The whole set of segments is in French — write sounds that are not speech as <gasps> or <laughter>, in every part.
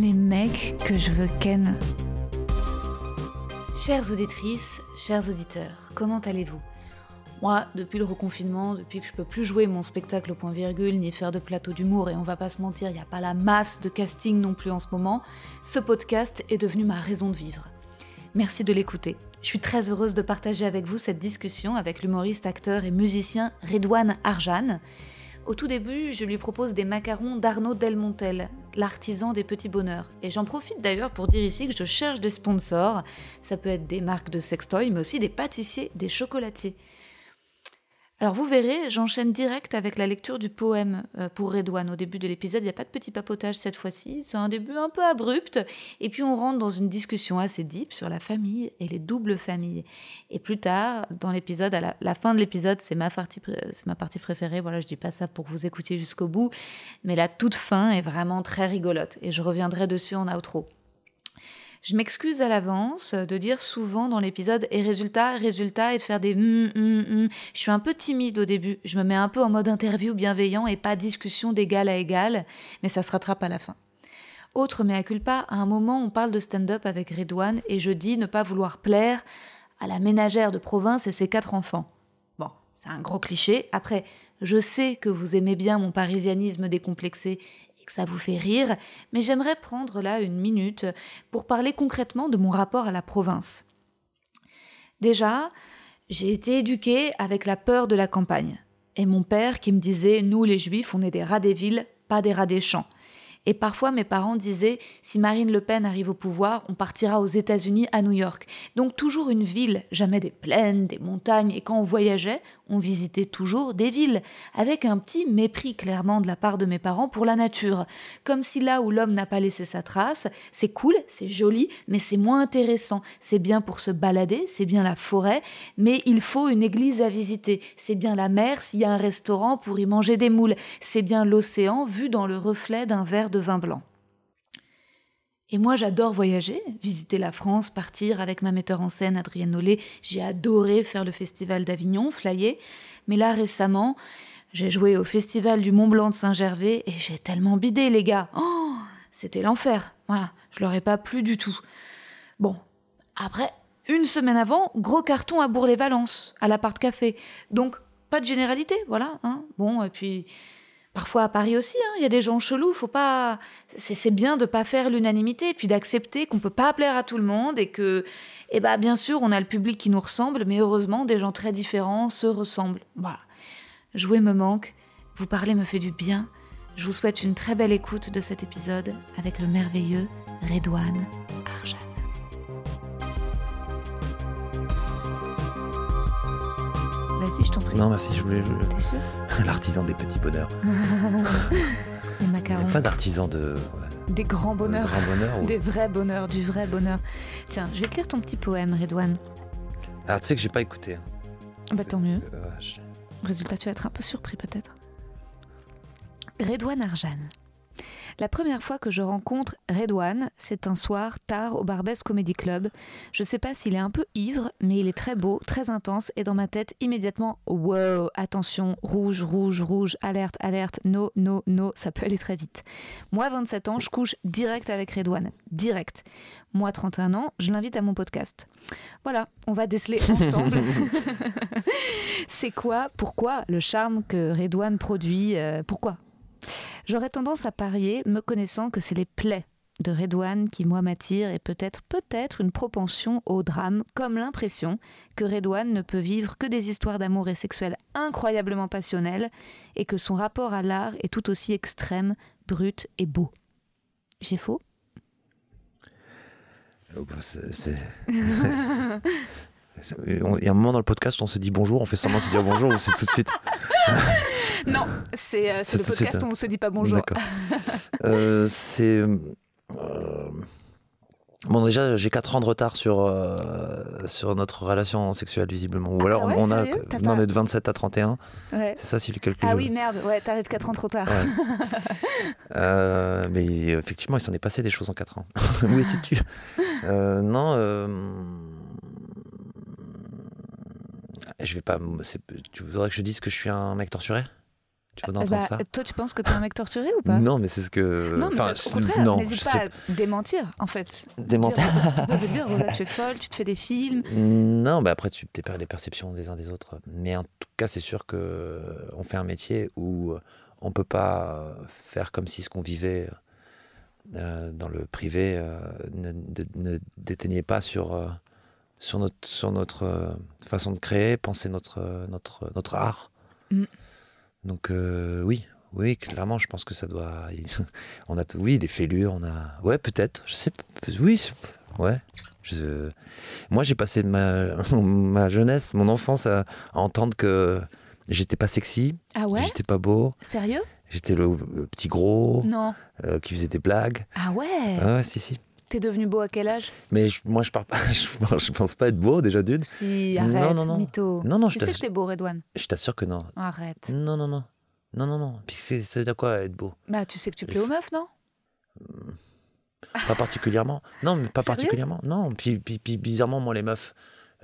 les mecs que je veux ken. Chères auditrices, chers auditeurs, comment allez-vous? Moi, depuis le reconfinement, depuis que je peux plus jouer mon spectacle au point virgule, ni faire de plateau d'humour, et on va pas se mentir, il n'y a pas la masse de casting non plus en ce moment, ce podcast est devenu ma raison de vivre. Merci de l'écouter. Je suis très heureuse de partager avec vous cette discussion avec l'humoriste, acteur et musicien Redouane Arjan. Au tout début, je lui propose des macarons d'Arnaud Delmontel, l'artisan des petits bonheurs. Et j'en profite d'ailleurs pour dire ici que je cherche des sponsors. Ça peut être des marques de sextoy, mais aussi des pâtissiers, des chocolatiers. Alors vous verrez, j'enchaîne direct avec la lecture du poème euh, pour Redouane. Au début de l'épisode, il n'y a pas de petit papotage cette fois-ci, c'est un début un peu abrupt, et puis on rentre dans une discussion assez deep sur la famille et les doubles familles. Et plus tard, dans l'épisode, à la, fin de l'épisode, c'est ma, partie, ma partie préférée, voilà, je dis pas ça pour que vous écoutiez jusqu'au bout, mais la toute fin est vraiment très rigolote, et je reviendrai dessus en outro. Je m'excuse à l'avance de dire souvent dans l'épisode et résultat, résultat et de faire des hum, hum. Je suis un peu timide au début. Je me mets un peu en mode interview bienveillant et pas discussion d'égal à égal, mais ça se rattrape à la fin. Autre mea culpa, à un moment on parle de stand-up avec Redouane et je dis ne pas vouloir plaire à la ménagère de province et ses quatre enfants. Bon, c'est un gros cliché. Après, je sais que vous aimez bien mon parisianisme décomplexé ça vous fait rire, mais j'aimerais prendre là une minute pour parler concrètement de mon rapport à la province. Déjà, j'ai été éduquée avec la peur de la campagne. Et mon père qui me disait Nous, les juifs, on est des rats des villes, pas des rats des champs. Et parfois, mes parents disaient si Marine Le Pen arrive au pouvoir, on partira aux États-Unis, à New York. Donc, toujours une ville, jamais des plaines, des montagnes. Et quand on voyageait, on visitait toujours des villes, avec un petit mépris clairement de la part de mes parents pour la nature. Comme si là où l'homme n'a pas laissé sa trace, c'est cool, c'est joli, mais c'est moins intéressant. C'est bien pour se balader, c'est bien la forêt, mais il faut une église à visiter. C'est bien la mer s'il y a un restaurant pour y manger des moules. C'est bien l'océan vu dans le reflet d'un verre de vin blanc. Et moi, j'adore voyager, visiter la France, partir avec ma metteur en scène Adrienne Nollet. J'ai adoré faire le festival d'Avignon, flyer. Mais là, récemment, j'ai joué au festival du Mont Blanc de Saint-Gervais et j'ai tellement bidé, les gars. Oh, c'était l'enfer. Voilà, je leur ai pas plu du tout. Bon, après, une semaine avant, gros carton à Bourg-les-Valences, à l'appart café. Donc, pas de généralité, voilà. Hein. Bon, et puis Parfois à Paris aussi, hein, il y a des gens chelous. Faut pas. C'est bien de pas faire l'unanimité, et puis d'accepter qu'on peut pas plaire à tout le monde et que, eh ben, bien sûr, on a le public qui nous ressemble, mais heureusement, des gens très différents se ressemblent. Voilà. Jouer me manque, vous parler me fait du bien. Je vous souhaite une très belle écoute de cet épisode avec le merveilleux Redouane Arjan. Vas-y, je t'en prie. Non, merci, je voulais. T'es sûr? <laughs> L'artisan des petits bonheurs. <laughs> Les macarons. Il n'y a pas d'artisan de. Des grands bonheurs. Des grands bonheurs. Ou... <laughs> Des vrais bonheurs, du vrai bonheur. Tiens, je vais te lire ton petit poème, Redouane. Ah, tu sais que j'ai pas écouté. Hein. Bah tant mieux. Résultat, tu vas être un peu surpris peut-être. Redouane Arjan. La première fois que je rencontre Redouane, c'est un soir tard au Barbès Comedy Club. Je sais pas s'il est un peu ivre, mais il est très beau, très intense et dans ma tête immédiatement wow, attention, rouge, rouge, rouge, alerte, alerte, no, no, no, ça peut aller très vite. Moi 27 ans, je couche direct avec Redouane, direct. Moi 31 ans, je l'invite à mon podcast. Voilà, on va déceler <laughs> ensemble. <laughs> c'est quoi, pourquoi le charme que Redouane produit, euh, pourquoi? J'aurais tendance à parier, me connaissant, que c'est les plaies de Redouane qui, moi, m'attirent et peut-être, peut-être une propension au drame, comme l'impression que Redouane ne peut vivre que des histoires d'amour et sexuel incroyablement passionnelles et que son rapport à l'art est tout aussi extrême, brut et beau. J'ai faux? Oh, bah, C'est. <laughs> <laughs> Il y a un moment dans le podcast où on se dit bonjour, on fait semblant de se dire bonjour ou c'est tout de suite <laughs> Non, c'est euh, le podcast où on se dit pas bonjour. euh, c'est. Euh, Bon, déjà, j'ai 4 ans de retard sur, euh, sur notre relation sexuelle, visiblement. Ou Ah alors, ouais, on a. pas- mais de 27 à 31. Ouais. C'est ça, si le calcul. Ah oui, merde, ouais, t'arrives 4 ans trop tard. <laughs> Euh, mais effectivement, il s'en est passé des choses en 4 ans. <laughs> Où étais-tu Euh, Non. Euh, Je vais pas. Tu voudrais que je dise que je suis un mec torturé? Tu veux Euh, entendre bah, ça? toi, tu penses que t'es un mec torturé ou pas? Non, mais c'est ce que. Non, mais enfin, ça, au contraire, n'hésite pas sais à démentir, en fait. Démentir. Tu peux dire, Rosa, tu es folle, tu te fais des films. <laughs> Non, bah après, tu t'es les perceptions des uns des autres. Mais en tout cas, c'est sûr que on fait un métier où on peut pas faire comme si ce qu'on vivait euh, dans le privé euh, ne, ne- ne déteignait pas sur, euh, sur notre, sur notre euh, façon de créer, penser notre, euh, notre, notre art. Mm. Donc, euh, oui. Oui, clairement, je pense que ça doit. <laughs> On a, oui, des fêlures, on a. Ouais, peut-être. Je sais. Oui, ouais. Je- Moi, j'ai passé ma, <laughs> ma jeunesse, mon enfance à, à entendre que j'étais pas sexy, Ah ouais? j'étais pas beau, Sérieux? J'étais le, le petit gros Non. euh, qui faisait des blagues. Ah ouais? Ah ouais, si, si. T'es devenu beau à quel âge? Mais je- moi, je, pars pas, <laughs> je, je pense pas être beau déjà d'une. Si, arrête, non, non. mytho. Non, je sais que t'es beau, Redouane. Je t'assure que non. Arrête. Non, non, non. Non, non, non. Puis c'est c'est de quoi être beau? Bah, tu sais que tu plais aux meufs, non? Pas particulièrement. Non, mais pas <laughs> particulièrement. Non, puis, puis, puis bizarrement, moi, les meufs,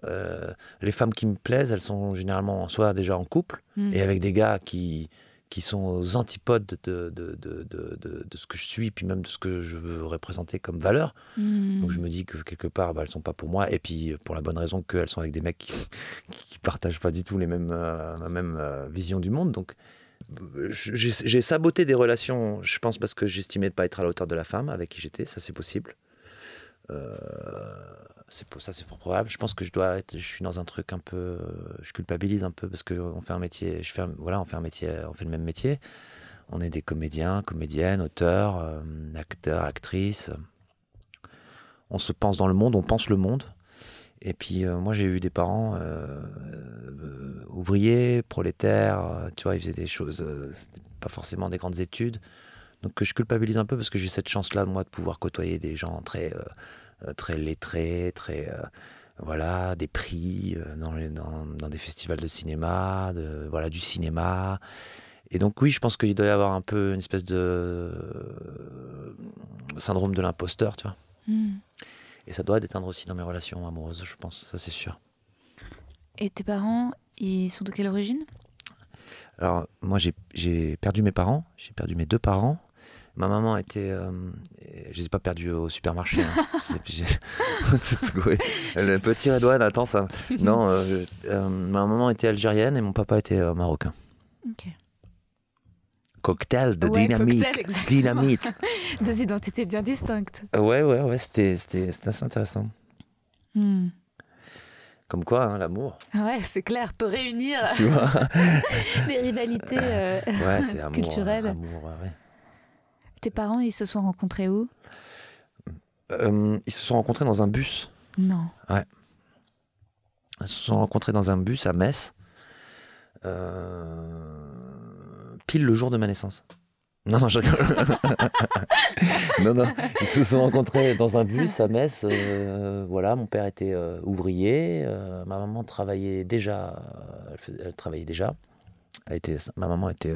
euh, les femmes qui me plaisent, elles sont généralement soit déjà en couple Hmm. et avec des gars qui, qui sont aux antipodes de, de, de, de, ce que je suis, puis même de ce que je veux représenter comme valeur. Hmm. Donc je me dis que quelque part, bah, elles sont pas pour moi. Et puis pour la bonne raison qu'elles sont avec des mecs qui, <laughs> qui partagent pas du tout les mêmes, euh, la même euh, vision du monde. Donc j'ai saboté des relations, je pense, parce que j'estimais ne pas être à la hauteur de la femme avec qui j'étais. Ça, c'est possible. Euh, ça, c'est fort probable. Je pense que je dois être, je suis dans un truc un peu, je culpabilise un peu parce que on fait un métier, je fais, voilà, on fait un métier, on fait le même métier. On est des comédiens, comédiennes, auteurs, euh, acteurs, actrices. On se pense dans le monde, on pense le monde. Et puis euh, moi j'ai eu des parents euh, euh, ouvriers, prolétaires, euh, tu vois, ils faisaient des choses, euh, pas forcément des grandes études. Donc je culpabilise un peu parce que j'ai cette chance-là moi de pouvoir côtoyer des gens très euh, euh, très lettrés, très euh, voilà, des prix euh, dans, dans, dans des festivals de cinéma, de, voilà, du cinéma. Et donc oui, je pense qu'il doit y avoir un peu une espèce de euh, syndrome de l'imposteur, tu vois. Hmm. Et ça doit déteindre aussi dans mes relations amoureuses, je pense, ça c'est sûr. Et tes parents, ils sont de quelle origine? Alors moi j'ai perdu mes parents, j'ai perdu mes deux parents. Ma maman était, euh, je les ai pas perdus au supermarché. hein. <laughs> <laughs> Le petit Redouane, attends ça. <laughs> Non, euh, euh, ma maman était algérienne et mon papa était euh, marocain. Ok. Cocktail de Ouais, dynamite. cocktail. Dynamite. Deux identités bien distinctes. Ouais, ouais, ouais, c'était c'était- c'était assez intéressant. Hmm. Comme quoi, hein, l'amour, ouais, c'est clair, peut réunir tu vois. des rivalités. Ouais, c'est amour. Culturel. amour, ouais, ouais. Tes parents, ils se sont rencontrés où? Euh, ils se sont rencontrés dans un bus. Non. Ils se sont rencontrés dans un bus à Metz, euh, pile le jour de ma naissance. Non, non, je <laughs> non, non, ils se sont rencontrés dans un bus à Metz. euh, voilà, mon père était euh, ouvrier, euh, ma maman travaillait déjà. Elle, travaillait déjà. Elle était, ma maman était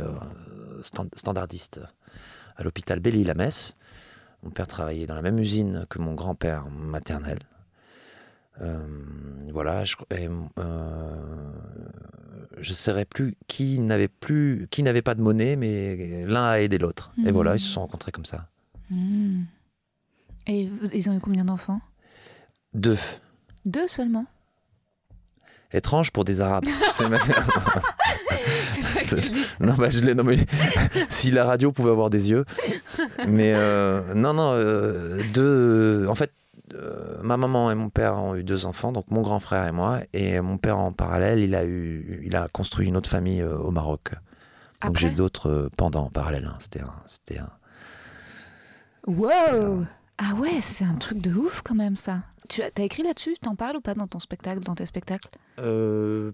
stand- standardiste à l'hôpital Belle-Île à Metz. Mon père travaillait dans la même usine que mon grand-père maternel. Euh, voilà, je, euh, je saurais plus qui n'avait plus, qui n'avait pas de monnaie, mais l'un a aidé l'autre. Et Mhm. voilà, ils se sont rencontrés comme ça. Hmm. Et ils ont eu combien d'enfants? Deux. Deux seulement? Étrange pour des Arabes. <laughs> <laughs> <laughs> Non, bah, je l'ai nommé. <laughs> si la radio pouvait avoir des yeux. Mais euh, non, non, euh, deux. En fait, euh, ma maman et mon père ont eu deux enfants, donc mon grand frère et moi. Et mon père, en parallèle, il a, eu, il a construit une autre famille euh, au Maroc. Donc Après j'ai d'autres euh, pendant en parallèle. hein. C'était un, c'était un, Wow Ah ouais, c'est un truc de ouf quand même ça. Tu as, as écrit là-dessus? T'en parles ou pas dans ton spectacle, dans tes spectacles? Euh,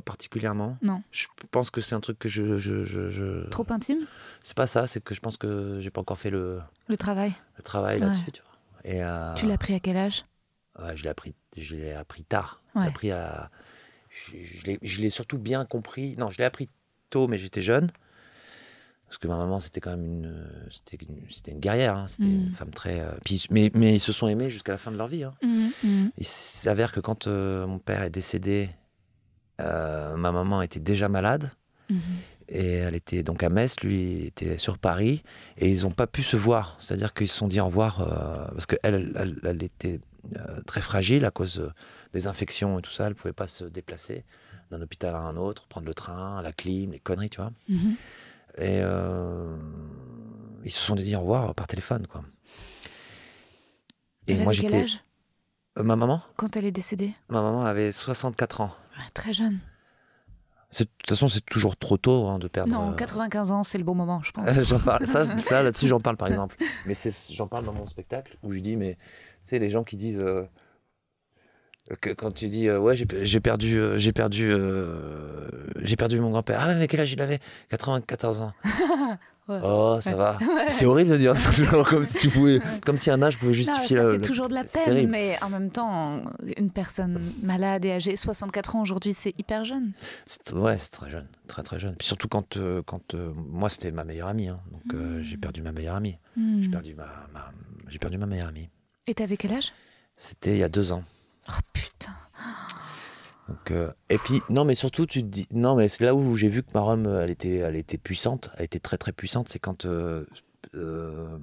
pas particulièrement. Non. Je pense que c'est un truc que je. je, je, je- Trop intime? C'est pas ça, c'est que je pense que j'ai pas encore fait le, Le travail. le travail Ouais. là-dessus, tu vois. Et, euh, Tu l'as pris à quel âge? Ouais, je l'ai appris, je l'ai appris tard. Je Ouais. appris à. Je, l'ai- surtout bien compris. Non, je l'ai appris tôt, mais j'étais jeune. Parce que ma maman, c'était quand même une, c'était une, une guerrière. hein. C'était une femme très. euh, puis, mais, mais ils se sont aimés jusqu'à la fin de leur vie. hein. Mhm, mhm. Il s'avère que quand euh, mon père est décédé, euh, ma maman était déjà malade. Mhm. Et elle était donc à Metz, lui était sur Paris, et ils n'ont pas pu se voir. C'est-à-dire qu'ils se sont dit au revoir, euh, parce qu'elle, elle, elle- elle était euh, très fragile à cause des infections et tout ça. Elle ne pouvait pas se déplacer d'un hôpital à un autre, prendre le train, la clim, les conneries, tu vois. Mhm. Et ils se sont dit au revoir par téléphone, quoi. Et Elle moi, j'étais. ma maman? Quand elle est décédée? Ma maman avait 64 ans. Très jeune. De toute façon, c'est toujours trop tôt hein, de perdre. Non, euh, 95 ans, c'est le bon moment, je pense. <laughs> j'en parle, ça, <laughs> ça, là-dessus, j'en parle par exemple. Mais j'en parle dans mon spectacle où je dis, mais tu sais, les gens qui disent. euh, que quand tu dis euh, ouais j'ai perdu euh, j'ai perdu euh, j'ai perdu mon grand-père ah ouais, mais quel âge il avait? 94 ans <laughs> Ouais. oh ça Ouais. va <laughs> c'est horrible de dire comme si tu pouvais comme si un âge pouvait Non, justifier ça le- fait le- toujours de la peine, mais en même temps, une personne malade et âgée, 64 ans aujourd'hui, c'est hyper jeune. C'est- Ouais, c'est très jeune, très très jeune. Puis surtout quand, euh, quand euh, moi c'était ma meilleure amie, hein. donc euh, Mm. j'ai perdu ma meilleure amie. Hmm. J'ai perdu ma, ma- j'ai perdu ma meilleure amie. Et t'avais quel âge? C'était il y a deux ans. Oh putain. Donc euh, et puis non, mais surtout tu te dis non, mais c'est là où j'ai vu que ma Rome, elle était, elle était puissante, elle était très très puissante. C'est quand euh, euh,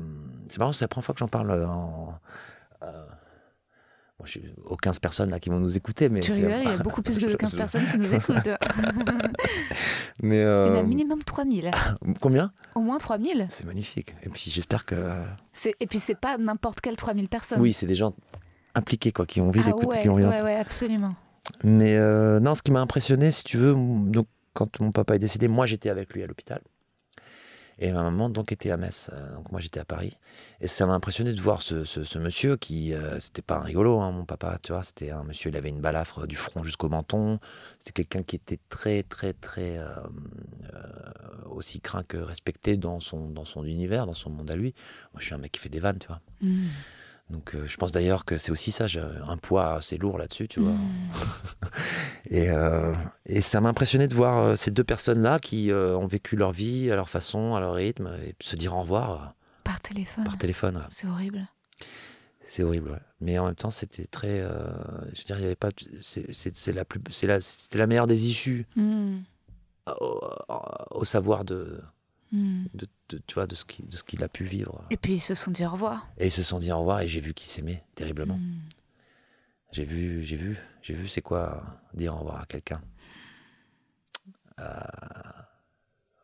c'est marrant, c'est la première fois que j'en parle en. Moi, je suis aux 15 personnes là qui vont nous écouter, mais Tu rigoles, il y a beaucoup <laughs> plus de 15 Je- personnes qui nous <laughs> écoutent. <laughs> Mais Il y en a minimum 3000. combien? Au moins 3000. C'est magnifique. Et puis j'espère que Et puis c'est pas n'importe quelle 3000 personnes. Oui, c'est des gens impliqués, quoi, qui ont envie ah d'écouter. ouais, qui ont envie ouais, ouais, absolument. Mais euh, non, ce qui m'a impressionné, si tu veux, donc, quand mon papa est décédé, moi j'étais avec lui à l'hôpital. Et ma maman donc était à Metz, euh, donc moi j'étais à Paris. Et ça m'a impressionné de voir ce, ce- monsieur qui, euh, c'était pas un rigolo, hein, mon papa, tu vois, c'était un monsieur, il avait une balafre du front jusqu'au menton. C'était quelqu'un qui était très, très, très aussi craint que respecté dans son, dans son univers, dans son monde à lui. Moi je suis un mec qui fait des vannes, tu vois. Hmm. Donc euh, je pense d'ailleurs que c'est aussi ça, j'ai un poids assez lourd là-dessus, tu vois. Hmm. <laughs> Et, euh, et ça m'a impressionné de voir euh, ces deux personnes-là qui ont vécu leur vie à leur façon, à leur rythme, et se dire au revoir Par téléphone. par téléphone. ouais. C'est horrible. C'est horrible, ouais. Mais en même temps, c'était très. euh, je veux dire, il y avait pas. c'est- la plus. c'est la- C'était la meilleure des issues Hmm. au, au savoir de, Hmm. de, de- tu vois, de ce qu'il a pu vivre. Et puis ils se sont dit au revoir. Et ils se sont dit au revoir et j'ai vu qu'ils s'aimaient terriblement. Hmm. J'ai vu, j'ai vu, j'ai vu c'est quoi dire au revoir à quelqu'un. Euh,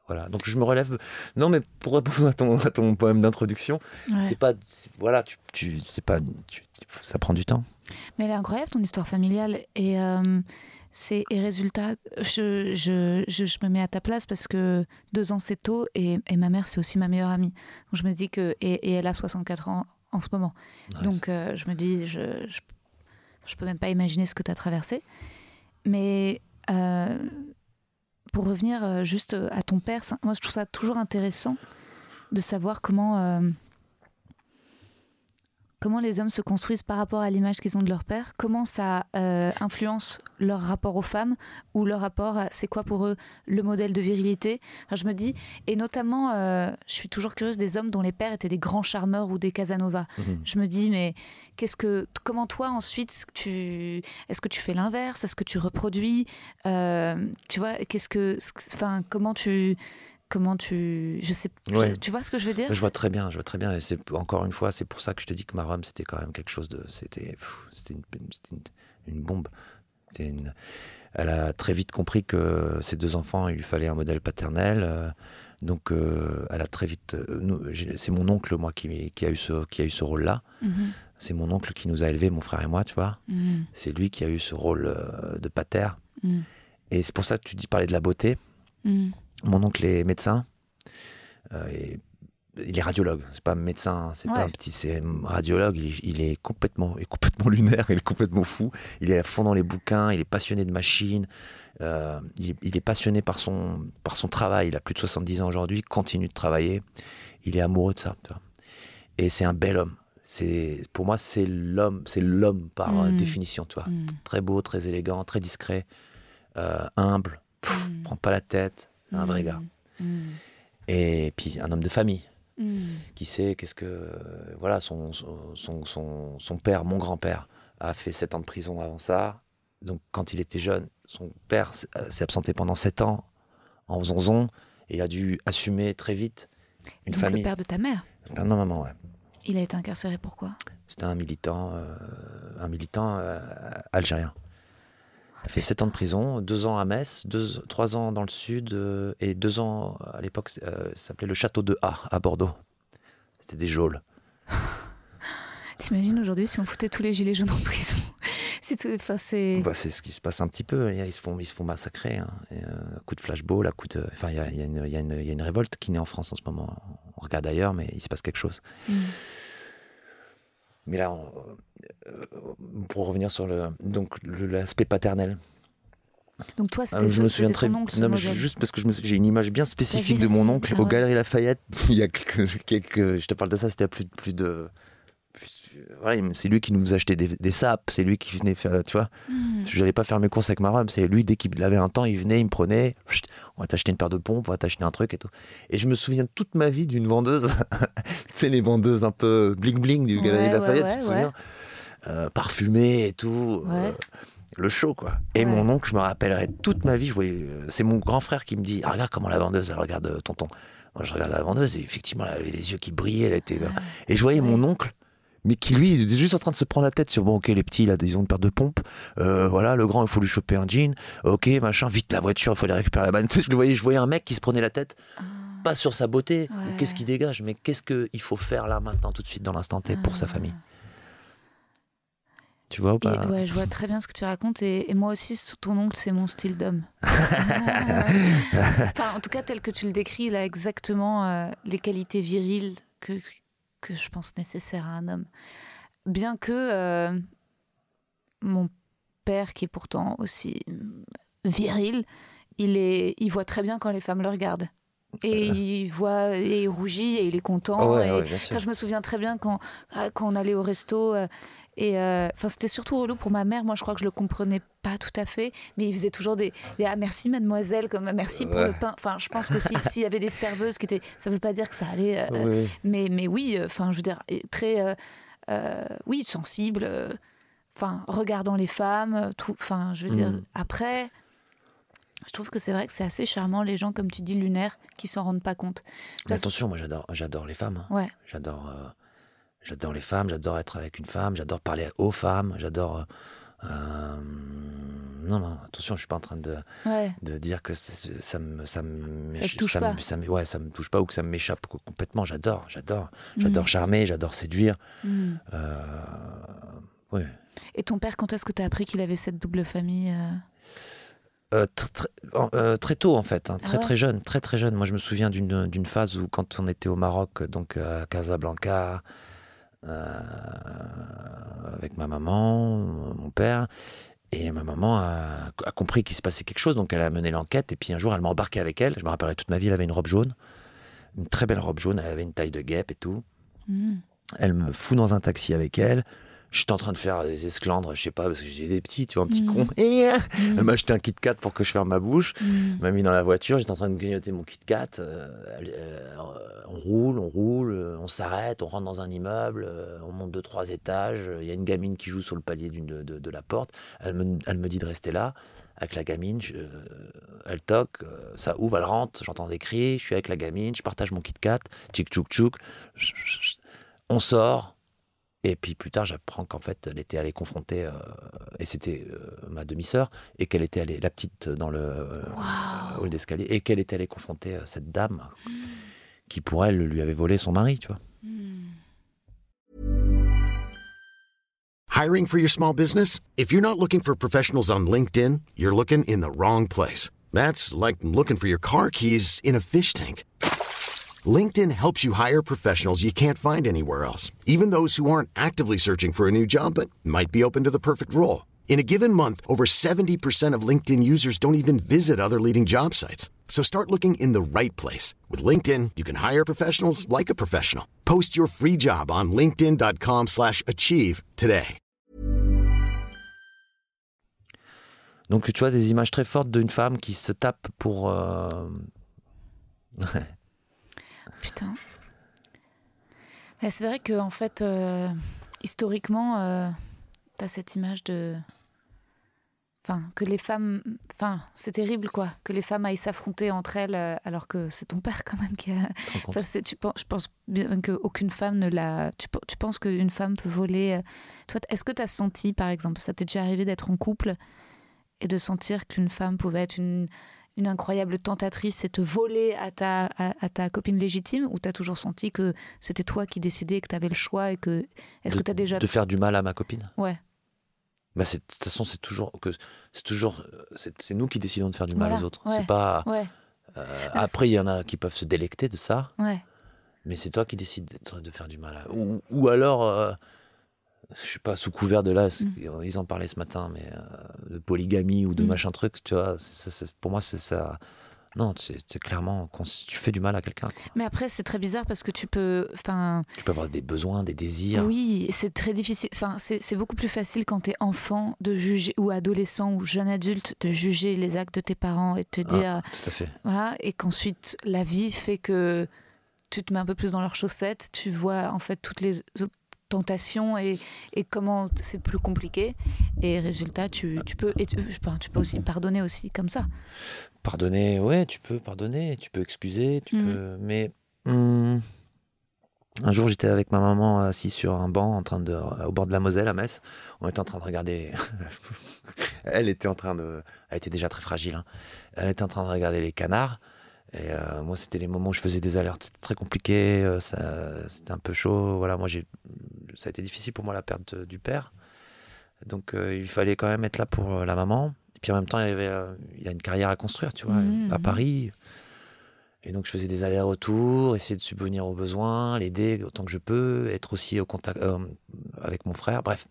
voilà, donc je me relève. Non, mais pour répondre à ton, à ton poème d'introduction, Ouais. c'est pas, voilà, tu, tu, c'est pas, tu- ça prend du temps. Mais elle est incroyable ton histoire familiale et euh, c'est et résultat, je, je, je, je me mets à ta place parce que deux ans c'est tôt et, et ma mère c'est aussi ma meilleure amie. Donc je me dis que et, et elle a 64 ans en ce moment. Donc euh, je me dis je, je je peux même pas imaginer ce que tu as traversé. Mais euh, pour revenir euh, juste à ton père, moi je trouve ça toujours intéressant de savoir comment euh, comment les hommes se construisent par rapport à l'image qu'ils ont de leur père, comment ça euh, influence leur rapport aux femmes ou leur rapport à c'est quoi pour eux le modèle de virilité. Enfin, je me dis, et notamment, euh, je suis toujours curieuse des hommes dont les pères étaient des grands charmeurs ou des Casanova. Mhm. Je me dis, mais qu'est-ce que, comment toi ensuite, tu, est-ce que tu fais l'inverse? Est-ce que tu reproduis? Euh, Tu vois, qu'est-ce que, enfin, comment tu, comment tu, je sais, Ouais. tu vois ce que je veux dire? Je vois très bien, je vois très bien. Et c'est encore une fois, c'est pour ça que je te dis que ma Rome, c'était quand même quelque chose de, c'était, c'était une, une, une bombe. Une- Elle a très vite compris que ses deux enfants, il lui fallait un modèle paternel. euh, donc, euh, elle a très vite. euh, c'est mon oncle, moi, qui, qui a eu ce, qui a eu ce rôle-là. Mhm, C'est mon oncle qui nous a élevés, mon frère et moi, tu vois. mhm, C'est lui qui a eu ce rôle de pater. mhm, Et c'est pour ça que tu dis parler de la beauté. Mon oncle est médecin. euh, et il est radiologue, c'est pas médecin, c'est pas un petit, c'est radiologue. Il, est- il est complètement, il est complètement <laughs> lunaire, il est complètement fou. Il est à fond dans les bouquins, il est passionné de machines. euh, il, il est passionné par son, par son travail. Il a plus de 70 ans aujourd'hui, il continue de travailler. Il est amoureux de ça. tu vois. Et c'est un bel homme. C'est, pour moi, c'est l'homme, c'est l'homme par euh, Mm. définition, tu vois. Mm. Très beau, très élégant, très discret, euh, humble, pff, Mm. prend pas la tête. Un vrai Mm. gars. Mm. Et puis un homme de famille Mm. qui sait qu'est-ce que voilà son son, son, son- son père mon grand-père a fait 7 ans de prison avant ça donc quand il était jeune son père euh, s'est absenté pendant 7 ans en zonzon et il a dû assumer très vite une Donc, famille Le père de ta mère, Ah non maman ouais il a été incarcéré pourquoi c'était un militant euh, un militant euh, algérien a fait 7 ans de prison, 2 ans à Metz, 3 ans dans le sud euh, et 2 ans à l'époque, euh, ça s'appelait le château de A à Bordeaux. C'était des geôles. <laughs> T'imagines aujourd'hui si on foutait tous les gilets jaunes en prison? <laughs> C'est tout. Enfin, c'est. Bah, ce qui se passe un petit peu. Ils se font, ils se font massacrer. hein. Et, euh, coup de flashball, à coup de. Enfin, il y y y y a une révolte qui naît en France en ce moment. On regarde ailleurs, mais il se passe quelque chose. Mm. Mais là, on- euh, pour revenir sur le donc l'aspect paternel. Donc toi, Ah, c'était je ce- me souviens très oncle, non, mais juste parce que je j'ai une image bien spécifique de mon oncle Ah aux ouais. Galeries Lafayette. <laughs> Il y a quelques, quelques- je te parle de ça, c'était à plus, plus de. C'est lui qui nous achetait des, des sapes, c'est lui qui venait faire, tu vois. Mm. Je n'allais pas faire mes courses avec ma robe, c'est lui, dès qu'il avait un temps, il venait, il me prenait, Chut, on va t'acheter une paire de pompes, on va t'acheter un truc et tout. Et je me souviens toute ma vie d'une vendeuse, <laughs> tu sais, les vendeuses un peu bling-bling du Galerie Ouais, Lafayette, ouais, tu te souviens? Euh, Parfumée et tout. Euh, le show, quoi. Et mon oncle, je me rappellerai toute ma vie, je voyais, euh, c'est mon grand frère qui me dit, ah, regarde comment la vendeuse, elle regarde tonton. Moi, je regarde la vendeuse et effectivement, elle avait les yeux qui brillaient, elle était. Ah, Et je voyais mon oncle, mais qui lui, il était juste en train de se prendre la tête sur bon, ok, les petits, là, ils ont une paire de pompes. Euh, voilà, le grand, il faut lui choper un jean. Ok, machin, vite la voiture, il faut aller récupérer la banane. <laughs> Je le voyais, je voyais un mec qui se prenait la tête, Ah. pas sur sa beauté, Ouais. qu'est-ce qu'il dégage, mais qu'est-ce qu'il faut faire là, maintenant, tout de suite, dans l'instant T, pour sa Ah. famille? Tu vois ou Et, pas? ouais, je vois très bien ce que tu racontes. Et, et moi aussi, ton oncle, c'est mon style d'homme. <laughs> enfin, en tout cas, tel que tu le décris, il a exactement euh, les qualités viriles que, que je pense nécessaires à un homme. Bien que euh, mon père, qui est pourtant aussi viril, il, est, il voit très bien quand les femmes le regardent. Et il voit, et il rougit, et il est content. Oh ouais, et- ouais, je me souviens très bien quand, quand on allait au resto. Euh, et euh, enfin, c'était surtout relou pour ma mère. Moi, je crois que je le comprenais pas tout à fait, mais il faisait toujours des, des ah merci mademoiselle, comme merci pour Ouais. le pain. Enfin, je pense que si- s'il y avait des serveuses qui étaient, ça veut pas dire que ça allait. euh, Oui, mais mais oui, euh, enfin, je veux dire, très, euh, euh, oui, sensible. euh, Enfin, regardant les femmes. euh, Enfin, je veux dire, Mm. après. Je trouve que c'est vrai que c'est assez charmant les gens, comme tu dis, lunaires, qui s'en rendent pas compte. Mais attention, moi j'adore, j'adore les femmes. hein. Ouais. J'adore, euh, j'adore les femmes. J'adore être avec une femme. J'adore parler aux femmes. J'adore. euh, euh, non, non, attention, je suis pas en train de, Ouais. de dire que ça me, ça me, Ça touche pas. ça me- ouais, ça me touche pas ou que ça m'échappe co- complètement. J'adore, j'adore, Mm. j'adore charmer, j'adore séduire. Mm. Euh, ouais. Et ton père, quand est-ce que tu as appris qu'il avait cette double famille euh? Euh, euh, très tôt en fait, hein, Ah très ouais? très jeune, très très jeune. Moi je me souviens d'une d'une phase où quand on était au Maroc, donc à Casablanca, avec ma maman, mon père, et ma maman a, a compris qu'il se passait quelque chose, donc elle a mené l'enquête, et puis un jour elle m'a embarqué avec elle, je me rappellerai toute ma vie, elle avait une robe jaune, une très belle robe jaune, elle avait une taille de guêpe et tout. Mm. Elle me fout dans un taxi avec elle. J'étais en train de faire des esclandres, je sais pas, parce que j'ai des petits, tu vois, un petit Mhm. con. <laughs> Mm. elle m'a acheté un Kit Kat pour que je ferme ma bouche. Mm. Elle m'a mis dans la voiture, j'étais en train de grignoter mon Kit Kat. euh, euh, on roule, on roule, euh, on s'arrête, on rentre dans un immeuble, euh, on monte deux, trois étages. Il y a une gamine qui joue sur le palier de, de la porte. Elle me, elle me dit de rester là avec la gamine. je- elle toque, euh, ça ouvre, elle rentre, j'entends des cris. Je suis avec la gamine, je partage mon Kit Kat. Tchic tchouk tchouk. On sort. Et puis plus tard, j'apprends qu'en fait, elle était allée confronter, euh, et c'était euh, ma demi-sœur, et qu'elle était allée, la petite, dans le euh, Waouh. hall d'escalier, et qu'elle était allée confronter euh, cette dame qui, pour elle, lui avait volé son mari, tu vois. Mm. Hiring for your small business? If you're not looking for professionals on LinkedIn, you're looking in the wrong place. That's like looking for your car keys in a fish tank. LinkedIn helps you hire professionals you can't find anywhere else, even those who aren't actively searching for a new job but might be open to the perfect role. In a given month, over 70% of LinkedIn users don't even visit other leading job sites. So start looking in the right place. With LinkedIn, you can hire professionals like a professional. Post your free job on linkedin.com slash achieve today. Donc tu vois des images très fortes d'une femme qui se tape pour... euh, <laughs> Putain. C'est vrai que en fait, euh, historiquement, euh, t'as cette image de, enfin, que les femmes, enfin, c'est terrible quoi, que les femmes aillent s'affronter entre elles, euh, alors que c'est ton père quand même qui a. Enfin, tu penses, je pense bien qu'aucune femme ne l'a. Tu, tu penses qu'une femme peut voler. euh, Toi, est-ce que tu as senti, par exemple, ça t'est déjà arrivé d'être en couple et de sentir qu'une femme pouvait être une, une incroyable tentatrice te voler à ta, à, à ta copine légitime ou tu as toujours senti que c'était toi qui décidais, que tu avais le choix et que. Est-ce que tu as déjà. de faire du mal à ma copine? Ouais. bah de toute façon c'est toujours que c'est toujours c'est c'est nous qui décidons de faire du mal Voilà, aux autres ouais. c'est pas Ouais, euh, après il y en a qui peuvent se délecter de ça ouais. mais c'est toi qui décides de faire du mal à... ou, ou alors euh, je sais pas sous couvert de là Mm. ils en parlaient ce matin mais euh, de polygamie ou de Mm. machin truc tu vois c'est- pour moi c'est ça non c'est clairement tu fais du mal à quelqu'un. Mais après, c'est très bizarre parce que tu peux. Enfin, tu peux avoir des besoins des désirs Oui, c'est très difficile. Enfin, c'est beaucoup plus facile quand tu es enfant de juger, ou adolescent ou jeune adulte, de juger les actes de tes parents et de te Ah, dire. tout à fait Voilà, et qu'ensuite, la vie fait que tu te mets un peu plus dans leurs chaussettes, tu vois en fait toutes les tentations et, et comment c'est plus compliqué. Et résultat, tu, tu peux, et tu, peux aussi pardonner aussi comme ça. Pardonner, ouais, tu peux pardonner, tu peux excuser, tu Mhm. peux. Mais hum, un jour, j'étais avec ma maman assis sur un banc, en train de, au bord de la Moselle à Metz. On était en train de regarder. <laughs> elle était en train de. Elle était déjà très fragile. hein. Elle était en train de regarder les canards. Et euh, moi, c'était les moments où je faisais des alertes. C'était très compliqué. euh, ça- C'était un peu chaud. Voilà, moi, j'ai. Ça a été difficile pour moi la perte de- du père. Donc, euh, il fallait quand même être là pour la maman. Et puis en même temps, il y avait, il y a une carrière à construire, tu vois, Mhm, à mhm. Paris. Et donc, je faisais des allers-retours, essayer de subvenir aux besoins, l'aider autant que je peux, être aussi au contact avec mon frère, bref.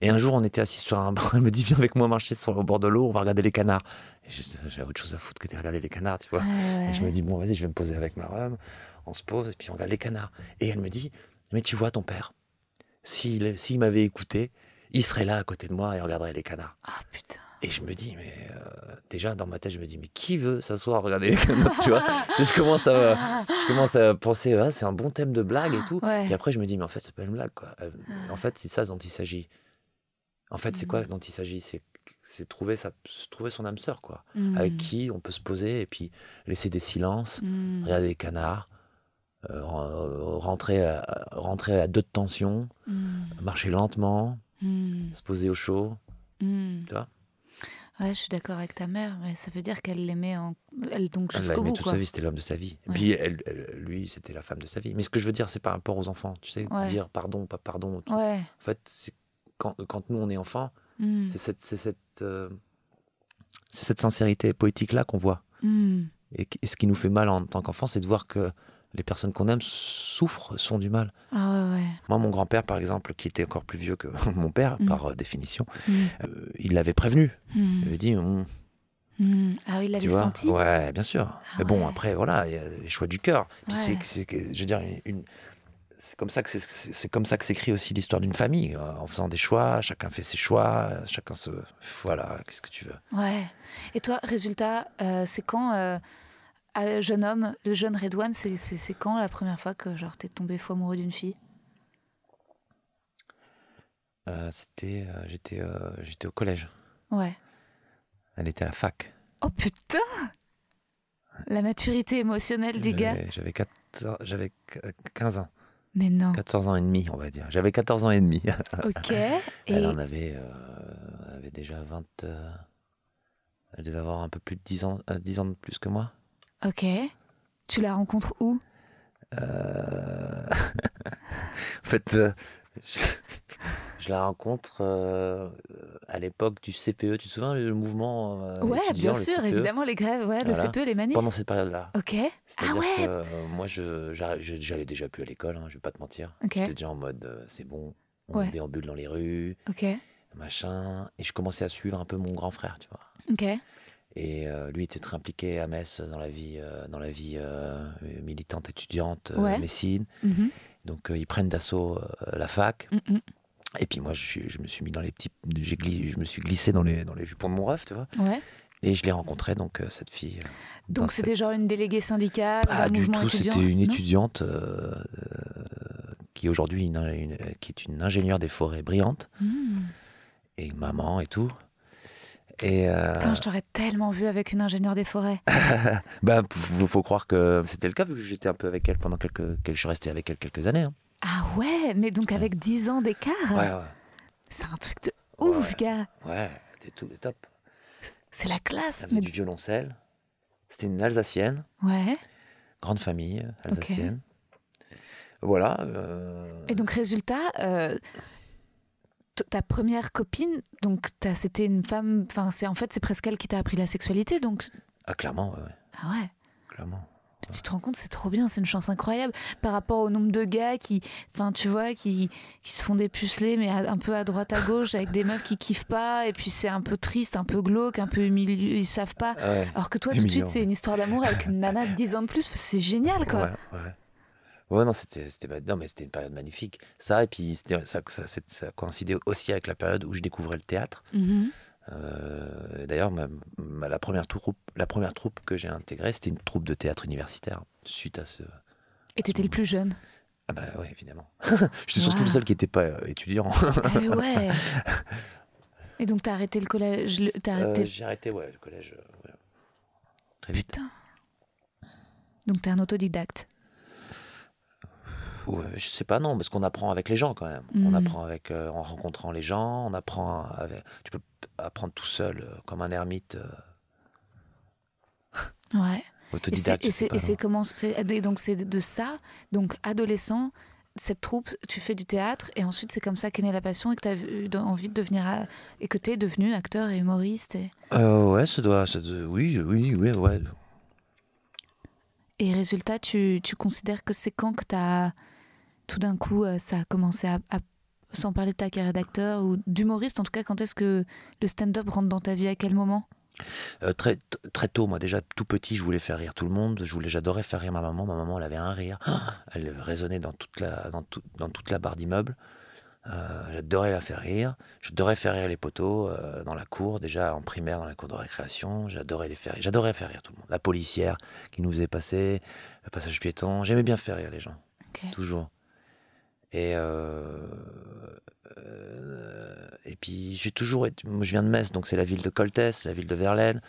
Et un jour, on était assis sur un banc. <laughs> Elle me dit Viens avec moi marcher sur, au bord de l'eau, on va regarder les canards. J'ai autre chose à foutre que de regarder les canards, tu vois. Ouais, Et je me dis, bon, vas-y, je vais me poser avec ma rhum. On se pose et puis on regarde les canards. Et elle me dit, mais tu vois, ton père, s'il m'avait écouté, il serait là à côté de moi et regarderait les canards. Ah putain. Et je me dis, mais euh, déjà dans ma tête, je me dis, mais qui veut s'asseoir regarder les canards, tu vois? <laughs> Je commence, à, je commence à penser, ah, c'est un bon thème de blague et tout. <gasps> Ouais. Et après, je me dis, mais en fait, c'est pas une blague, quoi. Euh, En fait, c'est ça dont il s'agit. En fait, c'est quoi dont il s'agit? C'est c'est trouver, sa, trouver son âme sœur, quoi. Avec Mm. qui on peut se poser et puis laisser des silences, Mm. regarder les canards, euh, ren- rentrer, à, rentrer à deux de tension, Mm. marcher lentement, se poser au chaud. Tu vois Ouais, je suis d'accord avec ta mère, mais ça veut dire qu'elle l'aimait en... elle donc Elle jusqu'au bout toute quoi. sa vie, c'était l'homme de sa vie. Et Ouais. puis elle, elle- lui, c'était la femme de sa vie. Mais ce que je veux dire, c'est par rapport aux enfants. Tu sais, Ouais. dire pardon, pas pardon. tout. Ouais. En fait, c'est quand, quand nous, on est enfant, Mm. c'est cette, c'est cette, euh, cette sincérité poétique-là qu'on voit. Mm. Et, ce qui nous fait mal en tant qu'enfant, c'est de voir que les personnes qu'on aime souffrent, sont du mal. Ah ouais, ouais. Moi, mon grand-père, par exemple, qui était encore plus vieux que <laughs> mon père, Mm. par euh, définition, euh, il l'avait prévenu. Il avait dit, Hum, Mm. Ah oui, il l'avait senti ouais, bien sûr. Ah Mais bon, ouais. après, voilà, il y a les choix du cœur. Puis c'est, Ouais. c'est que- je veux dire, une, c'est comme ça que c'est, comme ça que s'écrit aussi l'histoire d'une famille, euh, en faisant des choix. Chacun fait ses choix, chacun se, voilà, qu'est-ce que tu veux. Ouais. Et toi, résultat, euh, c'est quand, euh, jeune homme, le jeune Redouane, c'est, c'est, c'est quand la première fois que genre t'es tombé fou amoureux d'une fille? Euh, c'était, j'étais, j'étais au collège. Ouais. Elle était à la fac. Oh putain La maturité émotionnelle du gars. J'avais, j'avais 14 j'avais qu- 15 ans, Mais non. 14 ans et demi, on va dire. J'avais 14 ans et demi. <laughs> Ok. Elle Et en avait, euh, elle avait déjà 20. euh, elle devait avoir un peu plus de 10 ans, euh, 10 ans de plus que moi. ok. Tu la rencontres où? Euh, <laughs> en fait, euh, je, je la rencontre euh, à l'époque du CPE. Tu te souviens le mouvement euh, Ouais, bien sûr, CPE? évidemment, les grèves, ouais, le. CPE, les manifs. Pendant cette période-là. Ok. Ah ouais que euh, moi, j'allais déjà plus à l'école, hein, je vais pas te mentir. Ok, J'étais déjà en mode, euh, c'est bon, on Ouais. déambule dans les rues, ok, machin. Et je commençais à suivre un peu mon grand frère, tu vois. ok. Et euh, lui était très impliqué à Metz dans la vie, euh, dans la vie euh, militante étudiante euh, Ouais. messine. Mhm, Donc euh, ils prennent d'assaut euh, la fac. mm, mm. Et puis moi, je, me suis mis dans les petits, gli- je me suis glissé dans les dans les jupons de mon ref, tu vois. Ouais. Et je l'ai rencontré donc euh, cette fille. euh, Donc cette- c'était genre une déléguée syndicale, pas du tout. C'était une étudiante euh, euh, qui aujourd'hui une, une- qui est une ingénieure des forêts brillante Hmm. et maman et tout. Et euh, Putain, je t'aurais tellement vu avec une ingénieure des forêts. <laughs> bah, faut, faut croire que c'était le cas vu que j'étais un peu avec elle pendant quelques, que je suis resté avec elle quelques années. hein. Ah ouais, mais donc avec 10 ans d'écart Ouais, ouais, C'est un truc de ouf, Ouais. gars. ouais, c'était tout top. C'est la classe. Elle faisait mais- du violoncelle. C'était une Alsacienne, Ouais. grande famille euh, alsacienne. Voilà. euh, Et donc, résultat, euh, ta première copine, donc c'était une femme. Enfin, c'est en fait, c'est presque elle qui t'a appris la sexualité. Donc, Ah, clairement, ouais, ouais, ah ouais. clairement. Tu te rends compte, c'est trop bien, c'est une chance incroyable par rapport au nombre de gars qui, enfin, tu vois, qui, qui se font dépuceler, mais un peu à droite à gauche avec des meufs qui kiffent pas, et puis c'est un peu triste, un peu glauque, un peu humilié, ils savent pas. Ouais. Alors que toi, tout de suite, c'est une histoire d'amour avec une nana de 10 ans de plus, c'est génial, quoi. Ouais, ouais. Ouais, non, c'était, non, mais c'était une période magnifique. Ça, et puis ça, ça, ça coïncidait aussi avec la période où je découvrais le théâtre. Mhm. Euh, d'ailleurs, la, première troupe, la première troupe que j'ai intégrée, c'était une troupe de théâtre universitaire. Suite à ce. Et t'étais le plus jeune? Ah, bah ouais, évidemment. <laughs> J'étais surtout le seul qui n'était pas euh, étudiant. Ah ouais. <laughs> Et donc t'as arrêté le collège, le- Euh, j'ai arrêté, ouais, le collège. ouais. Très vite. Putain. Donc t'es un autodidacte. Ouais, je sais pas, non, parce qu'on apprend avec les gens quand même. On apprend avec, euh, en rencontrant les gens, on apprend avec. Tu peux apprendre tout seul, euh, comme un ermite euh, Ouais. <laughs> Autodidacte. Et c'est non. comment c'est- et donc c'est de ça, donc adolescent, cette troupe, tu fais du théâtre et ensuite c'est comme ça qu'est née la passion et que tu as eu envie de devenir et que tu es devenu acteur et humoriste. Et, Euh, ouais, ça doit, ça doit- Oui, oui, oui, ouais. et résultat, tu, tu considères que c'est quand que tu as tout d'un coup euh, ça a commencé à, à- sans parler de ta carrière d'acteur ou d'humoriste, en tout cas, quand est-ce que le stand-up rentre dans ta vie? À quel moment? Euh, très, très tôt, moi déjà tout petit, je voulais faire rire tout le monde. Je voulais, j'adorais faire rire ma maman. Ma maman, elle avait un rire. <gasps> Elle résonnait dans toute la, dans tout- dans toute la barre d'immeuble. Euh, j'adorais la faire rire. J'adorais faire rire les poteaux euh, dans la cour, déjà en primaire dans la cour de récréation. J'adorais les faire rire. J'adorais faire rire tout le monde. La policière qui nous faisait passer, le passage piéton. J'aimais bien faire rire les gens, toujours. Et euh, et puis j'ai toujours été. Moi, je viens de Metz, donc c'est la ville de Coltès, la ville de Verlaine.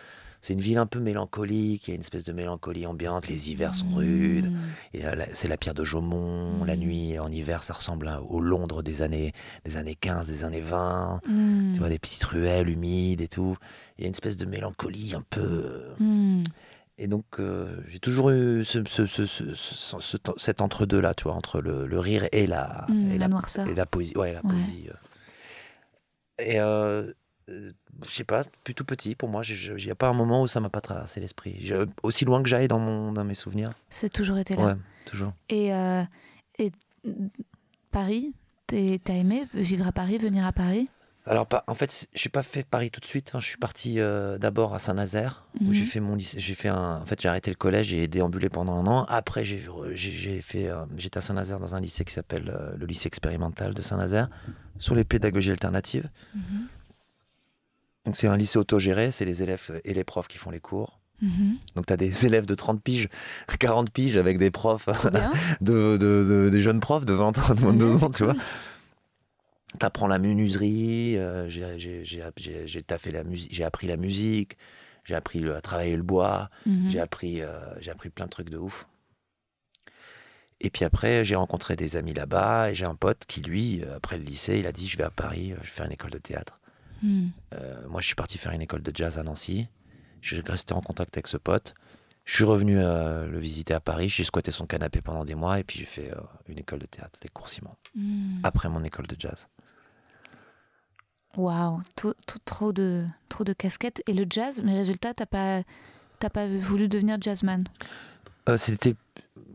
C'est une ville un peu mélancolique, il y a une espèce de mélancolie ambiante, les hivers sont rudes, Mmh. c'est la pierre de Jaumont, la Mm. nuit en hiver ça ressemble à- au Londres des années, des années 15, des années 20, Mmh. tu vois, des petites ruelles humides et tout. Il y a une espèce de mélancolie un peu... Mmh. Et donc euh, j'ai toujours eu ce, ce- ce- ce- ce- ce- cet entre-deux-là, tu vois, entre le, le rire et la, Mmh, et la noirceur. et la poésie. Ouais, la Ouais. poésie. euh. Et euh, euh, je sais pas, depuis tout petit, pour moi, il n'y a pas un moment où ça m'a pas traversé l'esprit. Aussi loin que j'aille dans, mon, dans mes souvenirs. C'est toujours été là. Ouais, toujours. Et, euh, et mm, Paris, t'as aimé vivre à Paris, venir à Paris? Alors, en fait, je n'ai pas fait Paris tout de suite. hein. Je suis parti euh, d'abord à Saint-Nazaire, où Mhm. j'ai fait mon lycée. J'ai fait un, en fait, j'ai arrêté le collège et déambulé pendant un an. Après, j'ai, fait, euh, j'étais à Saint-Nazaire dans un lycée qui s'appelle euh, le lycée expérimental de Saint-Nazaire, sur les pédagogies alternatives. Mhm. Donc, c'est un lycée autogéré. C'est les élèves et les profs qui font les cours. Mhm. Donc, tu as des <laughs> élèves de 30 piges, <laughs> 40 piges avec des profs, <laughs> de, de- de- des jeunes profs de 20 ans, de 22 Ouais, ans, tu vois. T'apprends la menuiserie, euh, j'ai- taffé la musique, appris la musique, j'ai appris le- à travailler le bois, Mhm. j'ai appris, euh, j'ai appris plein de trucs de ouf. Et puis après, j'ai rencontré des amis là-bas et j'ai un pote qui, lui, euh, après le lycée, il a dit Je vais à Paris, euh, je vais faire une école de théâtre. Euh, moi, je suis parti faire une école de jazz à Nancy. Je suis resté en contact avec ce pote. Je suis revenu euh, le visiter à Paris. J'ai squatté son canapé pendant des mois et puis j'ai fait euh, une école de théâtre, les cours Simon, Mhm. après mon école de jazz. Waouh, trop, de, trop de casquettes. Et le jazz, mais résultat, t'as pas, t'as pas voulu devenir jazzman. Euh, C'était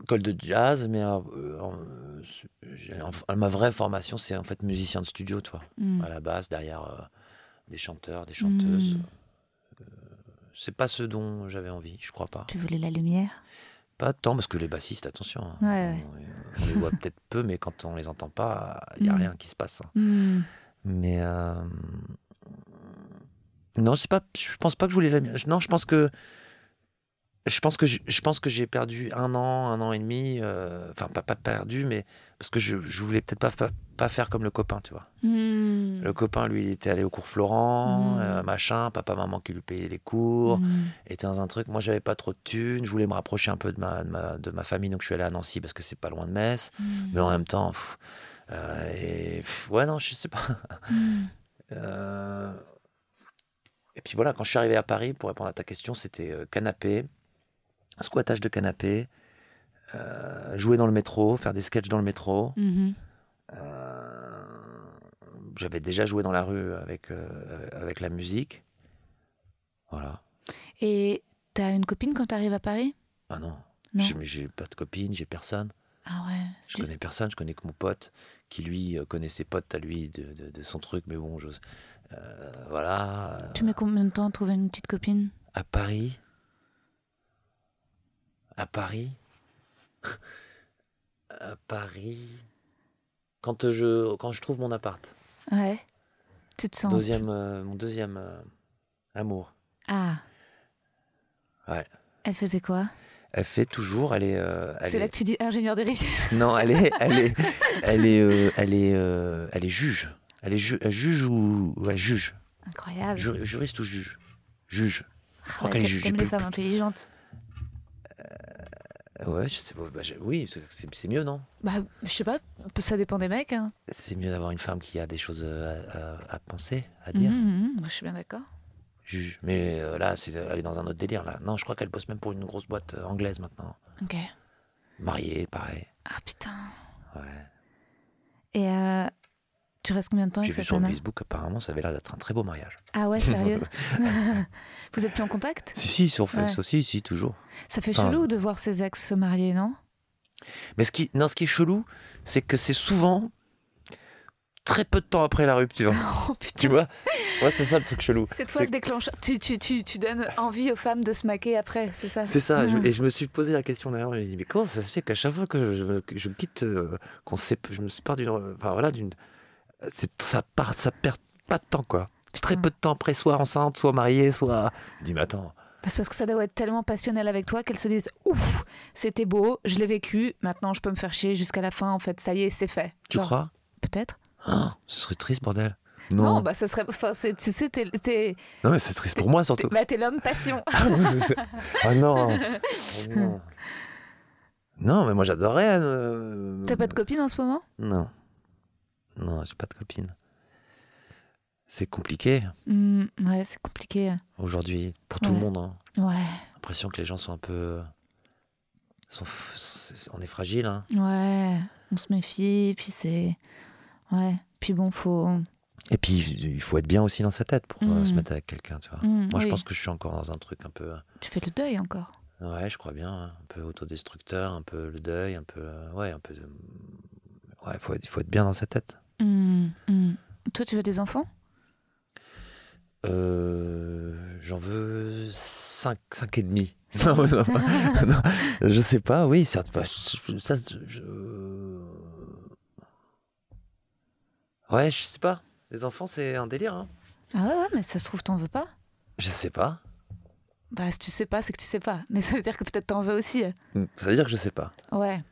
école de jazz, mais euh, ma vraie formation, c'est en fait musicien de studio, toi. Hmm. À la base, derrière euh, des chanteurs, des chanteuses. Mm. C'est pas ce dont j'avais envie, je crois pas. Tu voulais la lumière? Pas tant, parce que les bassistes, attention, hein, ouais. On, on les voit <laughs> peut-être peu, mais quand on les entend pas, il n'y a Mm. rien qui se passe. hein. Hmm. Mais euh, non, c'est pas. Je pense pas que je voulais la. Non, je pense que. Je pense que je, je pense que j'ai perdu un an, un an et demi. euh, Enfin, pas, pas perdu, mais parce que je, je voulais peut-être pas, pas pas faire comme le copain, tu vois. Hmm. Le copain, lui, il était allé au cours Florent, Mm. euh, machin, papa, maman qui lui payait les cours, Hmm. était dans un truc. Moi, j'avais pas trop de thunes, je voulais me rapprocher un peu de ma, de ma, de ma famille, donc je suis allé à Nancy parce que c'est pas loin de Metz. Hmm. Mais en même temps, pff, euh, et, pff, ouais, non, je sais pas. Hmm. <laughs> Euh, Et puis voilà, quand je suis arrivé à Paris, pour répondre à ta question, c'était euh, canapé, squattage de canapé, euh, jouer dans le métro, faire des sketchs dans le métro. Mhm. Euh, J'avais déjà joué dans la rue avec, avec la musique. Voilà. Et t'as une copine quand t'arrives à Paris? Ah non, Non. j'ai pas de copine, j'ai personne. Ah ouais. Je Tu- connais personne, je connais que mon pote, qui lui euh, connaît ses potes à lui de, de- de son truc, mais bon, j'ose. euh, voilà. Tu mets combien de temps à trouver une petite copine? À Paris À Paris <laughs> À Paris quand je, quand je trouve mon appart. Ouais. Tu te sens. Deuxième, euh, mon deuxième euh, amour. Ah. Ouais. Elle faisait quoi? Elle fait toujours, elle est. euh, C'est est- là que tu dis ingénieur des. <laughs> Non, elle est, elle est, <laughs> elle est, euh, elle est, euh, elle est juge. Elle est ju- elle juge ou ouais, juge, Incroyable. Ju- juriste ou juge, juge. Ah crois ouais, qu'elle est juge, T'aimes les plus- femmes intelligentes. Ouais, je sais pas. bah, oui, c'est- mieux, non? Bah, je sais pas, ça dépend des mecs. Hein. C'est mieux d'avoir une femme qui a des choses euh, à, à- à penser, à dire. Mhm, mhm, je suis bien d'accord. Juge. Mais euh, là, c'est elle est dans un autre délire. Là, non, je crois qu'elle bosse même pour une grosse boîte euh, anglaise maintenant. Ok. Mariée, pareil. Ah putain. Ouais. Et euh, tu restes combien de temps J'ai avec vu cette sur nana Facebook, apparemment, ça avait l'air d'être un très beau mariage. Ah ouais, sérieux <laughs> <laughs> Vous êtes plus en contact Si, si, sur Ouais. Facebook, si, si, toujours. Ça fait Enfin, chelou de voir ses ex se marier, non? Mais ce qui, non, ce qui est chelou, c'est que c'est souvent très peu de temps après la rupture. <laughs> Oh tu vois Ouais, c'est ça le truc chelou. C'est toi le déclencheur. Tu, tu, tu, tu donnes envie aux femmes de se maquer après, c'est ça C'est ça, et je me suis posé la question d'ailleurs, je me suis dit, mais comment ça se fait qu'à chaque fois que je, me- que je quitte, euh, qu'on je me sépare d'une. Enfin voilà, d'une. Ça, part, ça perd pas de temps quoi. Très peu de temps après, soit enceinte, soit mariée, soit. Je dis, mais attends, Parce parce que ça doit être tellement passionnel avec toi qu'elles se disent Ouf, c'était beau, je l'ai vécu, maintenant je peux me faire chier jusqu'à la fin, en fait, ça y est, c'est fait. tu Genre, crois? Peut-être Ah, Ce serait triste, bordel. non. Non, bah ça serait. Enfin, c'est. tu sais, t'es- t'es- non mais c'est triste pour moi t'es- surtout. bah, t'es l'homme passion. ah non. <laughs> Oh non. Non, mais moi j'adorais. euh, T'as pas de copine en ce moment? Non. Non, j'ai pas de copine. C'est compliqué Hmm, Ouais, c'est compliqué. aujourd'hui pour tout le monde. hein. Ouais, l'impression que les gens sont un peu. sont on est fragile. Hein. ouais, on se méfie, puis c'est. Ouais, puis bon, faut. Et puis il faut être bien aussi dans sa tête pour euh, Mm. se mettre avec quelqu'un. Tu vois. Hmm, Moi je pense que je suis encore dans un truc un peu. Tu fais le deuil encore. Ouais, je crois bien. hein, Un peu autodestructeur, un peu le deuil, un peu. euh, Ouais, un peu. de- Ouais, il faut, être- faut être bien dans sa tête. Hmm. Toi, tu veux des enfants? Euh, J'en veux 5, cinq et demi. <laughs> Non, non, non, je sais pas, oui, ça, bah, je- ça, je- Ouais, je sais pas. Les enfants, c'est un délire, hein. Ah ouais, ouais, mais ça se trouve, t'en veux pas Je sais pas. Bah, si tu sais pas, c'est que tu sais pas. Mais ça veut dire que peut-être t'en veux aussi. Ça veut dire que je sais pas. Ouais.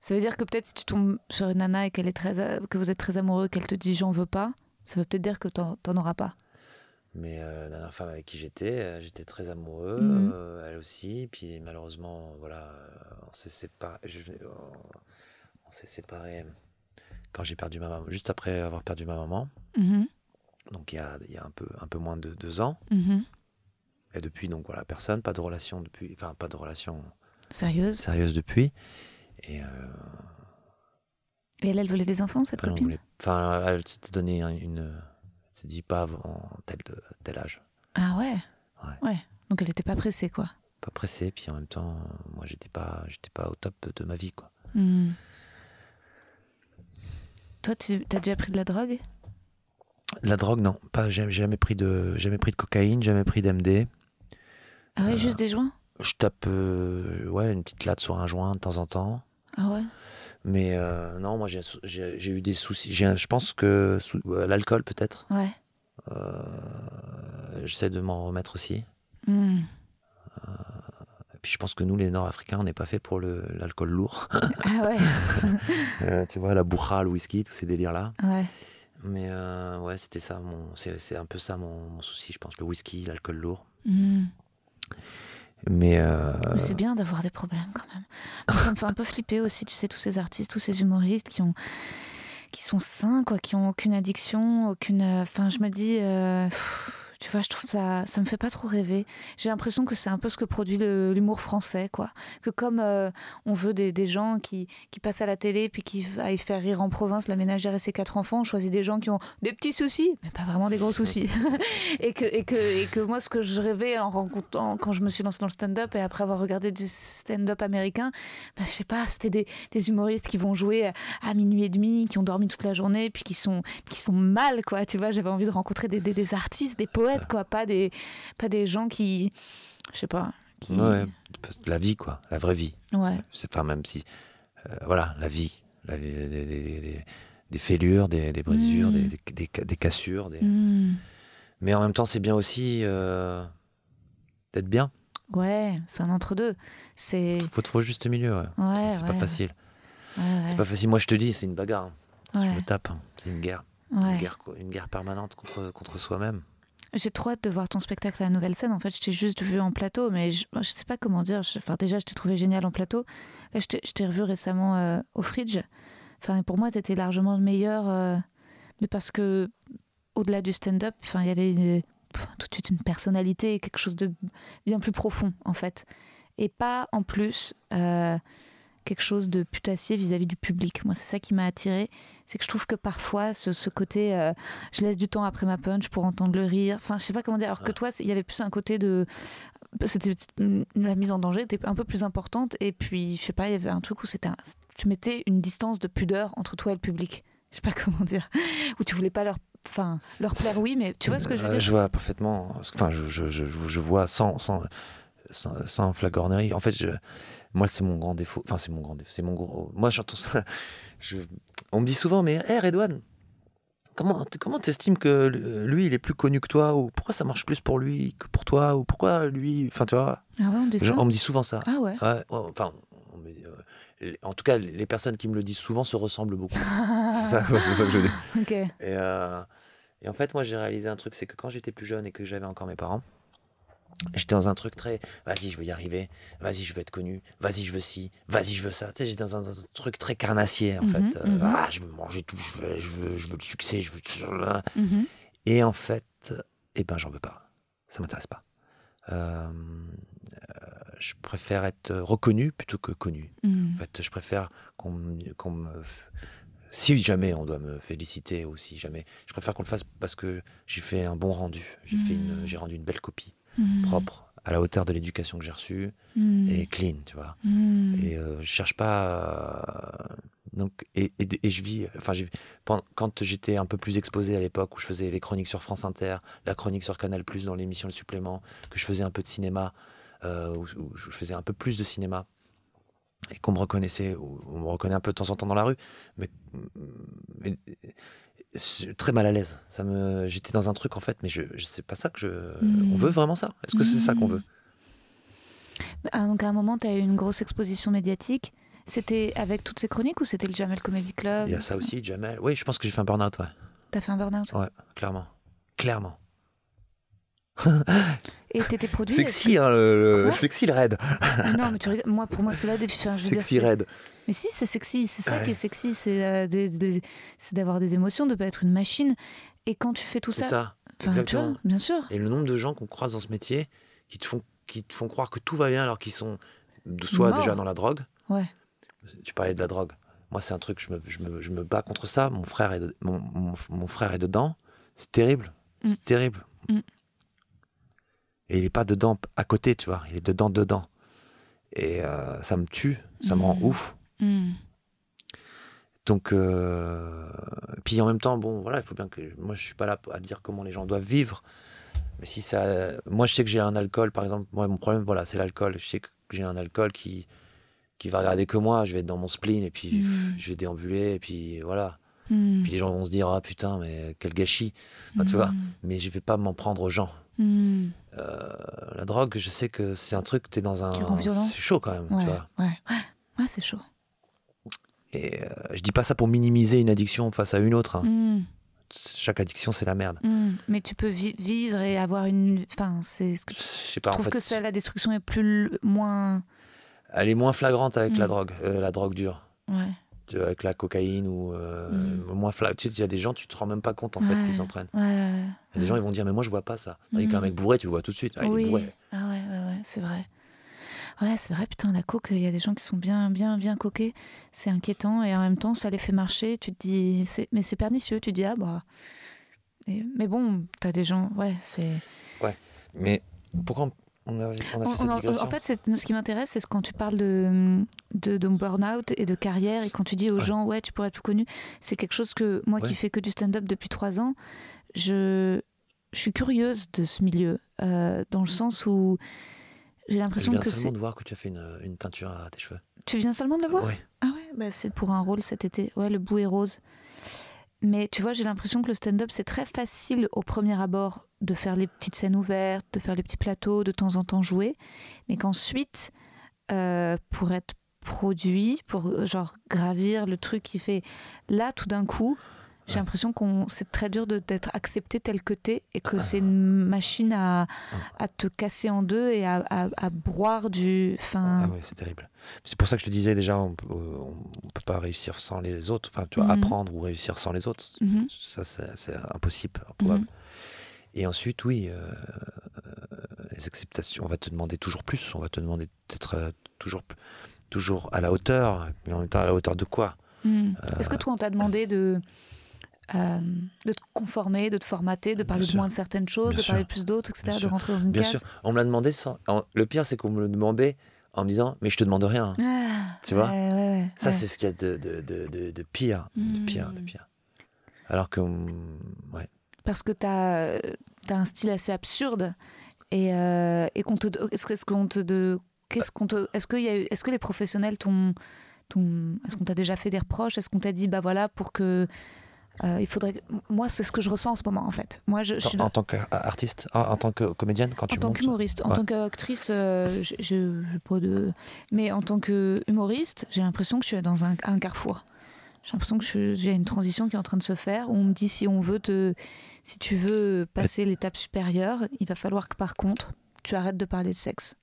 Ça veut dire que peut-être si tu tombes sur une nana et qu'elle est très, que vous êtes très amoureux, qu'elle te dit j'en veux pas, ça veut peut-être dire que t'en t'en auras pas. Mais euh, la dernière femme avec qui j'étais, euh, j'étais très amoureux, Mhm. euh, elle aussi. Puis malheureusement, voilà, euh, on s'est séparés. on s'est séparés quand j'ai perdu ma maman, juste après avoir perdu ma maman. Mhm, Donc il y a, il y a un, peu, un peu moins de deux ans. mhm. Et depuis, donc voilà, personne, pas de relation depuis, enfin pas de relation Sérieuse sérieuse depuis. Et euh, Et elle, elle voulait des enfants, cette elle en copine? voulait- enfin, elle s'était donné un- une, C'est dit pas avant tel, de- tel âge. Ah ouais? Ouais. Ouais. Donc elle était pas pressée, quoi. Pas pressé, puis en même temps, moi, j'étais pas, j'étais pas au top de ma vie, quoi. Hmm. Toi, tu as déjà pris de la drogue? La drogue, non. Pas, j'ai jamais pris de, jamais pris de cocaïne, jamais pris d'MD. Ah ouais, Euh, juste des joints? Je tape, euh, ouais, une petite latte sur un joint de temps en temps. Ah ouais? Mais euh, non, moi, j'ai, eu des soucis. Je pense que l'alcool, peut-être. Ouais. J'essaie de m'en remettre aussi. Hmm. Puis je pense que nous, les Nord-Africains, on n'est pas fait pour l'alcool lourd. Ah ouais <laughs> Euh, tu vois, la bourra, le whisky, tous ces délires-là. Ouais. Mais euh, ouais, c'était ça, c'est, un peu ça mon, mon souci, je pense, le whisky, l'alcool lourd. Hmm. Mais euh, Mais c'est bien d'avoir des problèmes quand même. Moi, ça me fait un peu flipper aussi, tu sais, tous ces artistes, tous ces humoristes qui ont qui sont sains, quoi, qui ont aucune addiction, aucune. Enfin, je me dis, euh, pff, tu vois, je trouve ça, ça me fait pas trop rêver. J'ai l'impression que c'est un peu ce que produit l'humour français, quoi. Que comme euh, on veut des, des gens qui, qui passent à la télé puis qui aillent faire rire en province la ménagère et ses quatre enfants, on choisit des gens qui ont des petits soucis, mais pas vraiment des gros <laughs> soucis. et, que, et, que, et que moi, ce que je rêvais en rencontrant, quand je me suis lancée dans le stand-up et après avoir regardé du stand-up américain, bah, je sais pas, c'était des, des humoristes qui vont jouer à minuit et demi, qui ont dormi toute la journée, puis qui sont, qui sont mal, quoi. Tu vois, j'avais envie de rencontrer des, des, des artistes, des poètes, quoi, pas des, pas des gens qui, je sais pas, qui. ouais, la vie, quoi, la vraie vie. Ouais. C'est enfin même si, euh, voilà, la vie, la vie, des, des- des- des- des fêlures, des, des brisures, Mm. des, des- des- des cassures. des- Hmm. Mais en même temps, c'est bien aussi euh, d'être bien. Ouais, c'est un entre-deux. C'est. Il faut trouver juste milieu. Ouais. Ouais, c'est pas facile. C'est pas facile. Moi, je te dis, c'est une bagarre. hein. Je me tape. hein. C'est une guerre. Une, guerre, co- une guerre permanente contre, contre soi-même. J'ai trop hâte de voir ton spectacle à la nouvelle scène. En fait, je t'ai juste vu en plateau, mais je, je sais pas comment dire. Enfin, déjà, je t'ai trouvé génial en plateau. Là, je t'ai- revu récemment euh, au Fridge. Enfin, pour moi, t'étais largement le meilleur. euh, mais parce que, au-delà du stand-up, enfin, il y avait tout de suite une personnalité, quelque chose de bien plus profond, en fait. Et pas, en plus, euh, quelque chose de putassier vis-à-vis du public. Moi, c'est ça qui m'a attiré. C'est que je trouve que parfois, ce, ce côté. euh, je laisse du temps après ma punch pour entendre le rire. Enfin, je sais pas comment dire. Alors que toi, il y avait plus un côté de. C'était la mise en danger était un peu plus importante. Et puis, je sais pas, il y avait un truc où c'était. un- Tu mettais une distance de pudeur entre toi et le public. <laughs> Je sais pas comment dire. Où tu voulais pas leur. Enfin, leur plaire, oui, mais tu vois ce que je veux Euh, dire? Je vois parfaitement. Enfin, je, je, je, je vois sans, sans, sans, sans flagornerie. En fait, je, moi, c'est mon grand défaut. Enfin, c'est mon grand défaut. C'est mon gros. Moi, j'entends ça. <laughs> Je, on me dit souvent, mais hé, Redouane, comment comment t'estimes que lui, il est plus connu que toi? Ou pourquoi ça marche plus pour lui que pour toi? Ou pourquoi lui. Enfin, tu vois, Ah ouais, on dit ça. on me dit souvent ça. Ah ouais. Enfin, on me dit, euh, en tout cas, les personnes qui me le disent souvent se ressemblent beaucoup. <laughs> c'est ça, ça que je dis. <laughs> Ok. Et, euh, et en fait, moi, j'ai réalisé un truc, c'est que quand j'étais plus jeune et que j'avais encore mes parents, j'étais dans un truc très, vas-y, je veux y arriver, vas-y, je veux être connu, vas-y, je veux ci, vas-y, je veux ça. Tu sais, j'étais dans un, truc très carnassier, en Mhm, fait. Euh, mhm. Ah, je veux manger tout, je veux, je veux, je veux le succès, je veux... Mhm. Et en fait, eh ben, j'en veux pas. Ça m'intéresse pas. Euh, euh, je préfère être reconnu plutôt que connu. Mhm. En fait, je préfère qu'on me- qu'on me. Si jamais on doit me féliciter ou si jamais. Je préfère qu'on le fasse parce que j'ai fait un bon rendu. J'ai fait une, j'ai rendu une belle copie, Mhm. propre, à la hauteur de l'éducation que j'ai reçue Mhm. et clean, tu vois. Mhm. Et euh, je cherche pas. euh, donc, et, et, et je vis. Enfin, quand j'étais un peu plus exposé à l'époque où je faisais les chroniques sur France Inter, la chronique sur Canal Plus dans l'émission Le Supplément, que je faisais un peu de cinéma, euh, où, où je faisais un peu plus de cinéma, et qu'on me reconnaissait, on me reconnaît un peu de temps en temps dans la rue, mais, très mal à l'aise. Ça me, j'étais dans un truc en fait, mais je, je sais pas ça que je. Mm. On veut vraiment ça? Est-ce que c'est ça qu'on veut? Ah, donc à un moment, tu as eu une grosse exposition médiatique. C'était avec toutes ces chroniques ou c'était le Jamel Comedy Club? Il y a ça aussi, Jamel. Oui, je pense que j'ai fait un burn-out, ouais. T'as fait un burn-out? Ouais, clairement. Clairement. Et t'étais produit Sexy, hein, le, sexy le raid. Non, mais tu rigoles. Moi, pour moi, c'est là des. Enfin, je veux dire, Sexy c'est- raid. Mais si, c'est sexy. C'est ça Ouais. qui est sexy. C'est euh, c'est d'avoir des émotions, de pas être une machine. Et quand tu fais tout C'est ça. ça. enfin, tu exactement. vois, bien sûr. Et le nombre de gens qu'on croise dans ce métier qui te font, qui te font croire que tout va bien alors qu'ils sont de- soit Morts. déjà dans la drogue. Ouais. Tu parlais de la drogue. Moi, c'est un truc, je me, je me, je me bats contre ça. Mon frère est, de- mon, mon, mon frère est dedans. C'est terrible. Mm. C'est terrible. Mm. Et il est pas dedans à côté, tu vois. Il est dedans, dedans. Et euh, ça me tue. Ça me rend Mm. ouf. Hmm. Donc, euh, puis en même temps, bon, voilà, il faut bien que. Moi, je suis pas là à dire comment les gens doivent vivre. Mais si ça. Moi, je sais que j'ai un alcool, par exemple. Moi, mon problème, voilà, c'est l'alcool. Je sais que j'ai un alcool qui, qui va regarder que moi. Je vais être dans mon spleen et puis Mm. je vais déambuler. Et puis voilà. Puis les gens vont se dire, ah putain, mais quel gâchis. Enfin, tu vois. Mais je vais pas m'en prendre aux gens. Hmm. Euh, la drogue, je sais que c'est un truc, t'es dans un. C'est chaud quand même, Ouais, tu vois. ouais, ouais. Ouais, c'est chaud. Et euh, je dis pas ça pour minimiser une addiction face à une autre. hein. Hmm. Chaque addiction, c'est la merde. Hmm. Mais tu peux vi- vivre et avoir une. Enfin, c'est ce que Je sais pas, en trouves fait. que ça, la destruction est plus moins. Elle est moins flagrante avec la drogue, euh, la drogue dure. Ouais. Vois, avec la cocaïne ou euh, Mm. moins flagrante. Tu sais, il y a des gens, tu te rends même pas compte en fait Ouais. qu'ils s'en prennent. Ouais, ouais. Il y a des gens, ils vont dire, mais moi je vois pas ça. Tandis qu'un Mm. mec bourré, tu le vois tout de suite. Ah, il est oui. bourré. Ah ouais, ouais, ouais, c'est vrai. Ouais, c'est vrai, putain, la coke, il y a des gens qui sont bien, bien, bien coqués. C'est inquiétant et en même temps, ça les fait marcher. Tu te dis, mais c'est pernicieux. Tu te dis, ah bah. Et- mais bon, t'as des gens, ouais, c'est. Mais pourquoi on a, on a fait On- cette on en- fait, ce qui m'intéresse, c'est ce- quand tu parles de, de, de burn-out et de carrière, et quand tu dis aux Ouais. gens, ouais, tu pourrais être plus connu, c'est quelque chose que moi Ouais. qui fais que du stand-up depuis trois ans, je, je suis curieuse de ce milieu, euh, dans le sens où j'ai Je l'impression viens que seulement c'est. de voir que tu as fait une, une teinture à tes cheveux. Tu viens seulement de le voir? Ah ouais, bah c'est pour un rôle cet été. Ouais, le bout est rose. Mais tu vois, j'ai l'impression que le stand-up, c'est très facile au premier abord de faire les petites scènes ouvertes, de faire les petits plateaux, de temps en temps jouer. Mais qu'ensuite, euh, pour être produit, pour genre gravir le truc qui fait là, tout d'un coup, j'ai l'impression qu'on c'est très dur d'être accepté tel que t'es et que c'est une machine à, à te casser en deux et à, à, à broire du. Fin... Ah ouais, c'est terrible. C'est pour ça que je te disais déjà, on peut, on peut pas réussir sans les autres. Enfin, tu vois, Mhm. apprendre ou réussir sans les autres, Mhm. ça, c'est impossible, improbable. Mhm. Et ensuite, oui, euh, les acceptations, on va te demander toujours plus, on va te demander d'être euh, toujours, toujours à la hauteur, mais en même temps à la hauteur de quoi? Euh, Est-ce que toi, on t'a demandé de, euh, de te conformer, de te formater, de parler de moins de certaines choses, Bien de parler sûr. plus d'autres, etc., Bien de rentrer dans une Bien case? sûr, on me l'a demandé sans. Le pire, c'est qu'on me le demandait en me disant, mais je te demande rien. Ah, Tu vois ouais, ouais, ouais, Ça, c'est ce qu'il y a de, de, de, de, pire, de pire, de Mm. pire. Alors que, hum, ouais, Parce que tu as, un style assez absurde et, euh, et qu'on te. Est-ce que- qu'on te. De, qu'est-ce qu'on te, est-ce, qu'il y a est-ce que les professionnels t'ont- est-ce qu'on t'a déjà fait des reproches? Est-ce qu'on t'a dit, bah voilà, pour que. Euh, il faudrait. Moi, c'est ce que je ressens en ce moment, en fait. Moi, je, je suis en, tant qu'artiste, en, en tant que comédienne, quand En tu tant montes. qu'humoriste, en Ouais. tant qu'actrice, euh, j'ai pas de. Mais en tant qu'humoriste, j'ai l'impression que je suis dans un, un carrefour. J'ai l'impression que je- j'ai une transition qui est en train de se faire où on me dit si on veut te, si tu veux passer l'étape supérieure, il va falloir que par contre tu arrêtes de parler de sexe.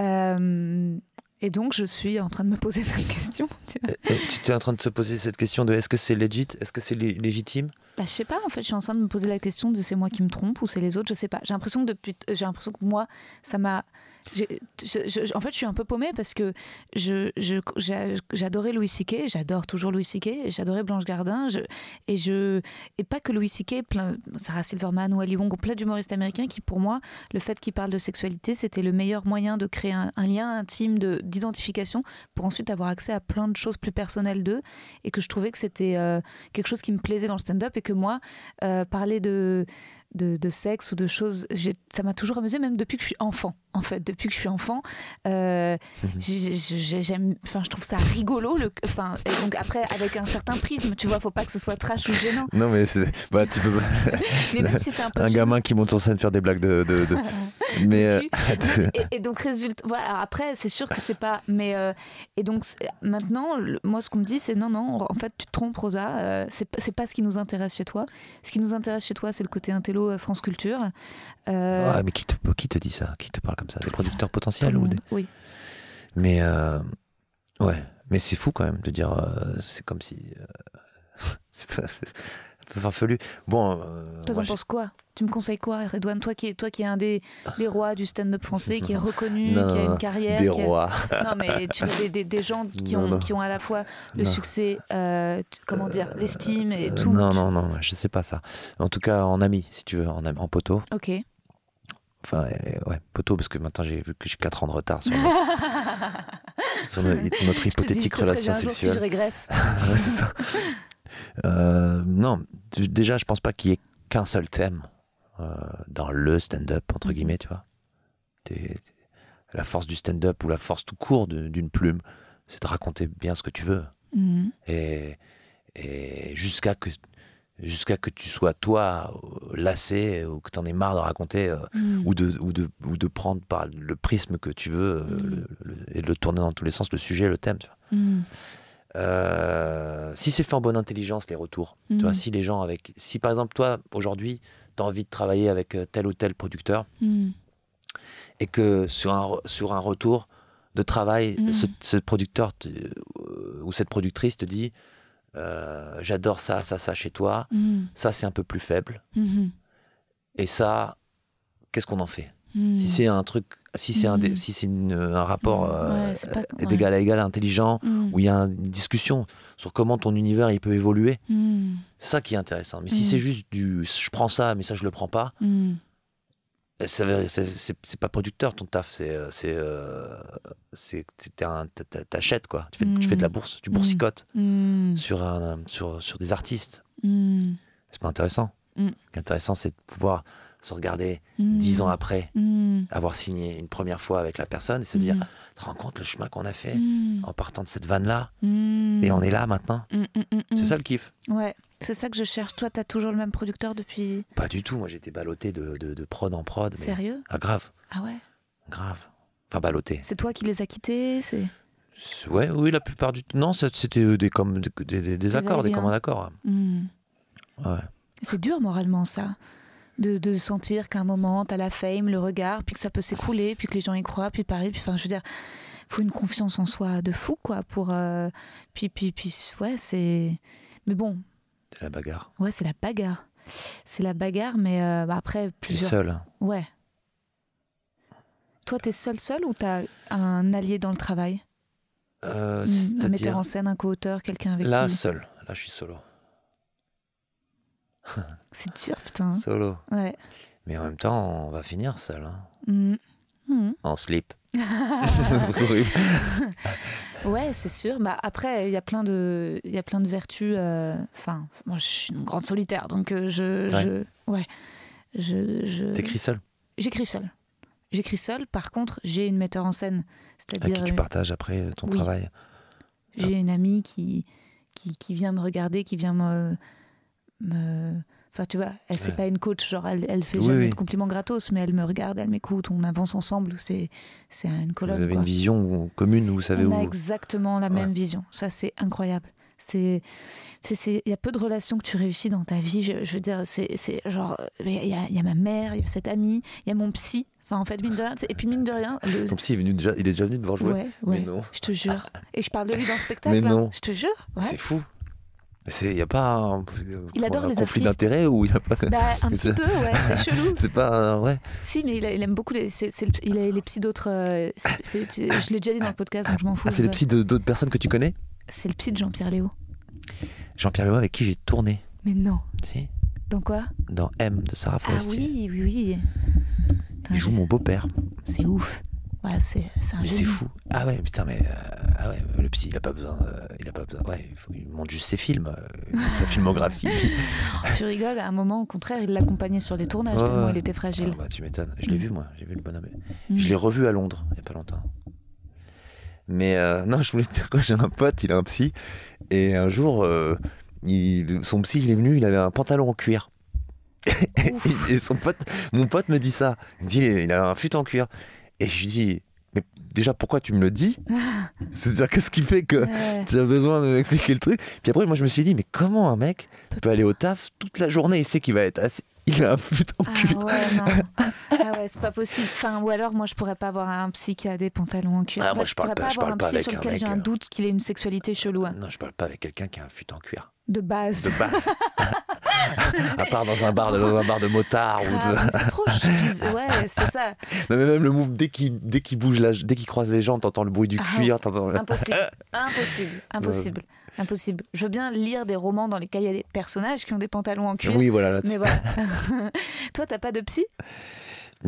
Euh, et donc je suis en train de me poser cette <laughs> question. tu. Et tu es en train de se poser cette question de est-ce que c'est legit Est-ce que c'est lé- légitime? Bah, je sais pas, en fait, je suis en train de me poser la question de c'est moi qui me trompe ou c'est les autres, je sais pas. J'ai l'impression que depuis, j'ai l'impression que moi, ça m'a. en fait, je suis un peu paumée parce que j'adorais Louis C.K., j'adore toujours Louis C.K., et j'adorais Blanche Gardin, et je, et pas que Louis plein, Sarah Silverman ou Ali Wong, plein d'humoristes américains qui, pour moi, le fait qu'ils parlent de sexualité, c'était le meilleur moyen de créer un, lien intime de, d'identification pour ensuite avoir accès à plein de choses plus personnelles d'eux, et que je trouvais que c'était euh, quelque chose qui me plaisait dans le stand-up et que moi, euh, parler de, de, de sexe ou de choses, ça m'a toujours amusé, même depuis que je suis enfant. En fait, depuis que je suis enfant, euh, <laughs> j'ai- j'ai- j'aime, enfin, je trouve ça rigolo. Le, enfin, et donc après, avec un certain prisme, tu vois, faut pas que ce soit trash ou gênant. Non, mais c'est. Bah, tu peux. <laughs> Mais même si c'est un peu un gênant. gamin qui monte sur scène faire des blagues de. de- de- <laughs> Mais. euh, et, et donc résultat voilà alors après c'est sûr que c'est pas mais euh, et donc maintenant moi ce qu'on me dit c'est non non en fait tu te trompes Rosa c'est pas ce qui nous intéresse chez toi ce qui nous intéresse chez toi c'est le côté intello euh, France Culture Euh, ouais, mais qui te, qui te dit ça? Qui te parle comme ça? Des producteurs potentiels ou des... oui Mais. euh, Ouais. Mais c'est fou quand même de dire. c'est comme si. <laughs> c'est pas- farfelu. Bon. euh, Toi, t'en penses quoi? Tu me conseilles quoi, Redouane? Toi qui, es, toi qui es un des, des rois du stand-up français, qui est <laughs> reconnu, Non, qui a une carrière. Des a- rois. <laughs> Non, mais tu vois, des, des- des gens <laughs> qui Non, ont, non. qui ont à la fois le succès, euh, comment dire, l'estime et Euh, tout. non, non, non, je sais pas ça. En tout cas, en ami, si tu veux, en, en poteau. Ok. Enfin, euh, ouais, poteau, parce que maintenant j'ai vu que j'ai 4 ans de retard sur, notre, sur no- notre Je te dis, je hypothétique te relation préviens un jour si je sexuelle. régresse. Ouais, c'est ça. Euh, non, déjà, je pense pas qu'il y ait qu'un seul thème euh, dans le stand-up, entre Mhm. guillemets, tu vois. La force du stand-up ou la force tout court d'une plume, c'est de raconter bien ce que tu veux. Mhm. Et, et jusqu'à que jusqu'à que tu sois toi lassé ou que tu en aies marre de raconter euh, Mhm. ou, de, ou, de, ou de prendre par le prisme que tu veux euh, le- le- et de le tourner dans tous les sens, le sujet, le thème. Tu vois. Euh, si c'est fait en bonne intelligence, les retours, tu vois, Mhm. si les gens avec. Si par exemple, toi, aujourd'hui, tu as envie de travailler avec euh, tel ou tel producteur Mhm. et que sur un, re- sur un retour de travail, Mhm. ce, ce producteur te- euh, ou cette productrice te dit euh, J'adore ça, ça, ça chez toi, ça c'est un peu plus faible, et ça, qu'est-ce qu'on en fait? Mhm. Si c'est un truc, si c'est un, Mhm. si c'est un rapport Ouais, euh, ouais. d'égal à égal intelligent, Mhm. où il y a une discussion sur comment ton univers il peut évoluer, c'est ça qui est intéressant. Mais si c'est juste du je prends ça, mais ça je le prends pas, veut- c'est pas producteur ton taf, c'est euh, c'est euh, c'est t'achètes quoi. Tu fais, tu fais de la bourse, tu boursicotes sur un sur sur des artistes. C'est pas intéressant. Intéressant, c'est de pouvoir se regarder Mhm. dix ans après, Mhm. avoir signé une première fois avec la personne et se dire, Mhm. tu te rends compte le chemin qu'on a fait en partant de cette vanne là Mhm. et on est là maintenant. C'est ça le kiff. Ouais, c'est ça que je cherche. Toi, t'as toujours le même producteur depuis. Pas du tout. Moi, j'étais ballotté de, de, de prod en prod. mais- Sérieux? Ah, grave, Ah ouais? Grave. Enfin, ballotté. C'est toi qui les as quittés c'est... Ouais, oui, la plupart du temps. Non, c'était euh, des, comme, des, des- accords, des commandes d'accords. Hmm. Ouais. C'est dur moralement, ça. De, de sentir qu'à un moment, t'as la fame, le regard, puis que ça peut s'écrouler, puis que les gens y croient, puis pareil. Puis, enfin, je veux dire, faut une confiance en soi de fou, quoi, pour. euh, Puis, puis, puis, ouais, c'est. Mais bon, C'est la bagarre. ouais, c'est la bagarre. C'est la bagarre, mais euh, bah, après, plusieurs. seul. Ouais. Toi, t'es seul, seul ou t'as un allié dans le travail? Euh, Un metteur en scène, un co-auteur, quelqu'un avec Là, qui? seul. Là, je suis solo. <laughs> C'est dur, putain. Solo. Ouais. Mais en même temps, on va finir seul. hein. Hmm. Hmm. En slip. <laughs> <laughs> Ouais, c'est sûr. Bah, après, il y a plein de, il y a plein de vertus. euh, Enfin, moi, je suis une grande solitaire, donc euh, je, Ouais. je, ouais, je, je- T'écris seul. J'écris seul. J'écris seul. Par contre, j'ai une metteur en scène, À qui c'est-à-dire tu euh, partages après ton oui. travail? j'ai une amie qui, qui, qui vient me regarder, qui vient me, me... Enfin, tu vois, elle c'est Ouais. pas une coach, genre elle, elle fait Oui, jamais oui. de compliments gratos, mais elle me regarde, elle m'écoute, on avance ensemble. C'est, c'est une Vous colonne. avez quoi. une vision commune, vous savez on a exactement la Ouais. même vision. Ça, c'est incroyable. C'est, il y a peu de relations que tu réussis dans ta vie. Je, je veux dire, c'est, c'est genre, il y y a ma mère, il y a cette amie, il y a mon psy. Enfin, en fait, mine de rien. Et puis mine de rien, le- Ton psy est venu déjà, il est déjà venu devoir jouer. ouais, ouais. Mais non. Je te jure. Et je parle de lui dans le <laughs> spectacle. Mais là. non. Je te jure. C'est fou. Il n'y a pas un, Il adore un les conflit d'intérêt ou il a pas. Bah, un <laughs> petit peu, ouais, c'est <laughs> chelou. C'est pas. un- Ouais. Si, mais il, a- il aime beaucoup les. il a les psys d'autres. euh, je l'ai déjà dit dans le podcast, donc je m'en fous. Ah, c'est le je- psy de- d'autres personnes que tu connais? C'est le psy de Jean-Pierre Léo. Jean-Pierre Leroy avec qui j'ai tourné. Mais non. Si Dans quoi? Dans M de Sarah Ah Forestier. oui, oui, oui. Putain, Il joue mon beau-père. C'est ouf. Ouais, c'est un Mais c'est fou. Ah ouais, putain, mais euh, ah ouais, le psy, il a pas besoin. euh, il a pas besoin. Ouais, il, faut, il montre juste ses films, euh, sa <laughs> filmographie. <laughs> Tu rigoles, à un moment, au contraire, il l'accompagnait sur les tournages, Ouais, tellement ouais. il était fragile. Ah bah, tu m'étonnes. Je l'ai Mm. vu, moi. J'ai vu le bonhomme. Mm. Je l'ai revu à Londres, il y a pas longtemps. Mais euh, <laughs> non, je voulais te dire quoi. J'ai un pote, il a un psy. Et un jour, euh, il- son psy, il est venu, il avait un pantalon en cuir. et son pote, mon pote me dit ça. Il me dit, il a un fut en cuir. Et je lui dis, mais déjà, pourquoi tu me le dis <laughs> C'est-à-dire, qu'est-ce qui fait que Ouais. tu as besoin de m'expliquer le truc Puis après, moi, je me suis dit, mais comment un mec peut aller au taf toute la journée Il sait qu'il va être assis. Il a un fut en Ah cuir. ouais, non. <laughs> Ah ouais, c'est pas possible. Enfin, ou alors, moi, je pourrais pas avoir un psy qui a des pantalons en cuir. Ah, moi, je parle pourrais pas- pas je avoir parle un pas psy avec sur lequel j'ai un euh, doute qu'il ait une sexualité chelou. hein. Non, je parle pas avec quelqu'un qui a un fut en cuir. De base. De base. <laughs> à part dans un bar de, dans un bar de motard. ou de- Ah, c'est trop. Ouais, c'est ça. Non, mais même le move, dès qu'il bouge, la- dès qu'il croise les gens, t'entends le bruit du Ah, cuir. t'entends- Impossible. <laughs> Impossible. Impossible. Impossible. Je veux bien lire des romans dans lesquels il y a des personnages qui ont des pantalons en cuir. Oui, voilà. là-dessus. Mais voilà. <laughs> Toi, t'as pas de psy?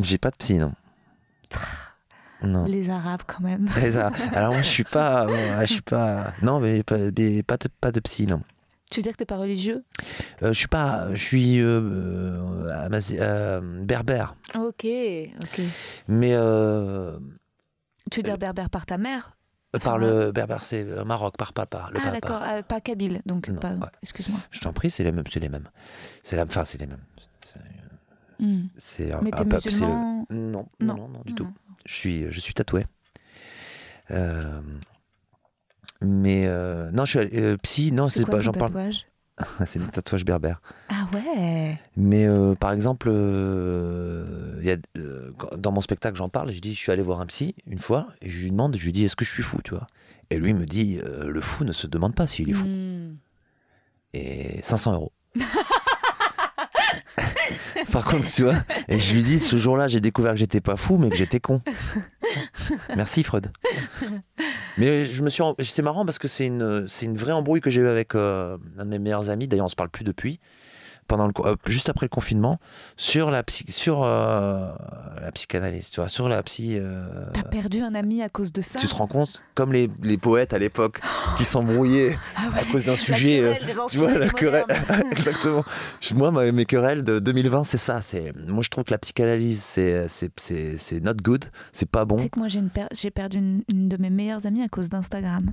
J'ai pas de psy, non. Non. Les Arabes, quand même. <laughs> Alors moi, je suis pas, je suis pas. Non, mais pas, mais pas de, pas de psy, non. Tu veux dire que t'es pas religieux? Euh, je suis pas, je suis euh, euh, berbère, Ok, ok. mais Tu veux dire berbère par ta mère? par le berbère, c'est Maroc, par papa. Le Ah, d'accord. pas kabyle, donc. Non, pas- ouais. Excuse-moi. Je t'en prie, c'est les mêmes, c'est les mêmes. C'est la, enfin, c'est les mêmes. C'est- Hmm. Un, Mais un peuple, le- Non, Non. non, non, non, du Non. tout. Je suis, je suis tatoué. Euh, mais euh, non, je suis allé- euh, psy. Non, c'est pas. J'en parle. <laughs> c'est des tatouages berbères. Ah ouais Mais euh, par exemple, euh, y a, euh, dans mon spectacle, j'en parle. Je dis, je suis allé voir un psy une fois et je lui demande, je lui dis, est-ce que je suis fou, tu vois? Et lui me dit, le fou ne se demande pas s'il est fou. Hmm. Et 500 euros. <laughs> Par contre, tu vois, et je lui dis, ce jour-là, j'ai découvert que j'étais pas fou, mais que j'étais con. <laughs> Merci Freud. Mais je me suis, c'est marrant parce que c'est une, c'est une vraie embrouille que j'ai eue avec euh, un de mes meilleurs amis. D'ailleurs, on se parle plus depuis. Pendant le, euh, juste après le confinement, sur la psy, sur euh, la psychanalyse, tu vois, sur la psy. euh, T'as perdu un ami à cause de ça tu te rends compte, comme les, les poètes à l'époque qui s'embrouillaient <gasps> Ah ouais. à cause d'un sujet. tu vois, la querelle. <laughs> Exactement. Moi, ma- mes querelles de 2020, c'est ça. C'est Moi, je trouve que la psychanalyse, c'est, c'est, not good. C'est pas bon. Tu sais que moi j'ai une per- j'ai perdu une, une de mes meilleures amies à cause d'Instagram.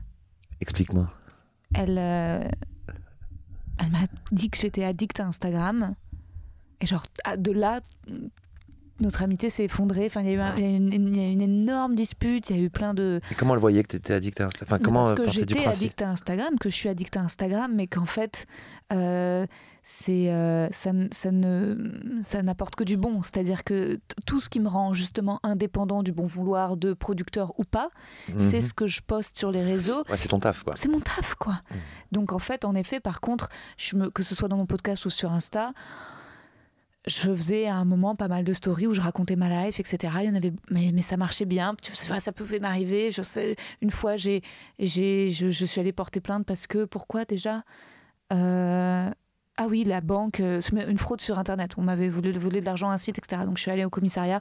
Explique-moi. Elle, euh, elle m'a dit que j'étais addict à Instagram. Et genre, de là, notre amitié s'est effondrée. Enfin, il y, a eu une, énorme dispute. Il y a eu plein de. Et comment elle voyait que tu étais addict à Insta Enfin, comment parce elle que j'étais addict à Instagram, que je suis addict à Instagram, mais qu'en fait, euh, c'est euh, ça, ça ne ça n'apporte que du bon. C'est-à-dire que tout ce qui me rend justement indépendant du bon vouloir de producteur ou pas, c'est Mhm. ce que je poste sur les réseaux. Ouais, c'est ton taf, quoi. C'est mon taf, quoi. Mhm. Donc en fait, en effet, par contre, je me, que ce soit dans mon podcast ou sur Insta, je faisais à un moment pas mal de stories où je racontais ma life, etc. Il y en avait, mais, mais ça marchait bien. Tu vois, ça pouvait m'arriver. Je sais, une fois, j'ai, j'ai, je, je suis allée porter plainte parce que pourquoi déjà? Euh, Ah oui, la banque, euh, une fraude sur Internet. On m'avait voulu voler de l'argent à un site, etc. Donc je suis allée au commissariat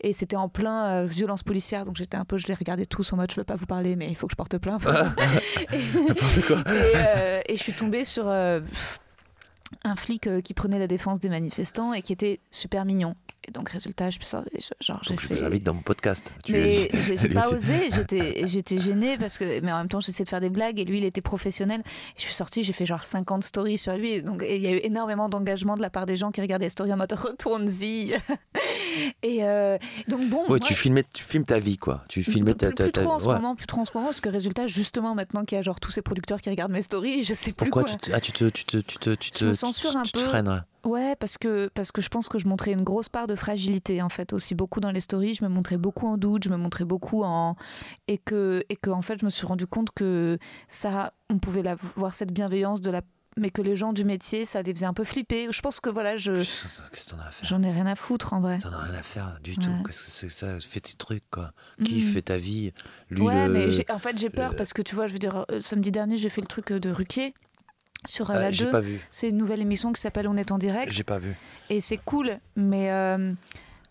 et c'était en plein euh, violence policière. Donc j'étais un peu, je les regardais tous en mode, je veux pas vous parler, mais il faut que je porte plainte. <laughs> Et- <laughs> N'importe quoi. et, euh, et je suis tombée sur euh, un flic qui prenait la défense des manifestants et qui était super mignon. Et donc, résultat, je sors- genre, Donc, je fait. vous invite dans mon podcast. Tu Mais j'ai <laughs> pas osé, j'étais j'étais gênée parce que mais en même temps j'essayais de faire des blagues et lui il était professionnel. Et je suis sortie, j'ai fait genre 50 stories sur lui. Donc il y a eu énormément d'engagement de la part des gens qui regardaient les stories en mode retourne-y. <laughs> et euh, donc bon, Ouais, moi, tu, filmais, tu filmes ta vie, quoi. Tu filmais ta. plus, ta, plus ta- trop en ce ouais. moment, plus trop en ce moment, parce que résultat, justement, maintenant qu'il y a genre tous ces producteurs qui regardent mes stories, je sais plus Pourquoi quoi. tu, te- ah, tu te, tu te, tu te, tu Je me te- censure tu- un tu te freines, ouais. Ouais, parce que, parce que je pense que je montrais une grosse part de fragilité, en fait, aussi beaucoup dans les stories. Je me montrais beaucoup en doute, je me montrais beaucoup en. Et que, et que en fait, je me suis rendu compte que ça, on pouvait la, voir cette bienveillance de la. Mais que les gens du métier, ça les faisait un peu flipper. Je pense que voilà, je Qu'est-ce que t'en as à faire? j'en ai rien à foutre en vrai. T'en as rien à faire du Ouais. tout. Qu'est-ce que c'est que ça Fais tes trucs, quoi. Qui Mhm. fait ta vie? Lui, ouais, le... mais en fait, j'ai peur le- parce que tu vois, je veux dire, euh, samedi dernier, j'ai fait le truc euh, de Ruquier sur euh, Ah, la j'ai 2. pas vu. C'est une nouvelle émission qui s'appelle On est en direct. J'ai pas vu. Et c'est cool, mais euh,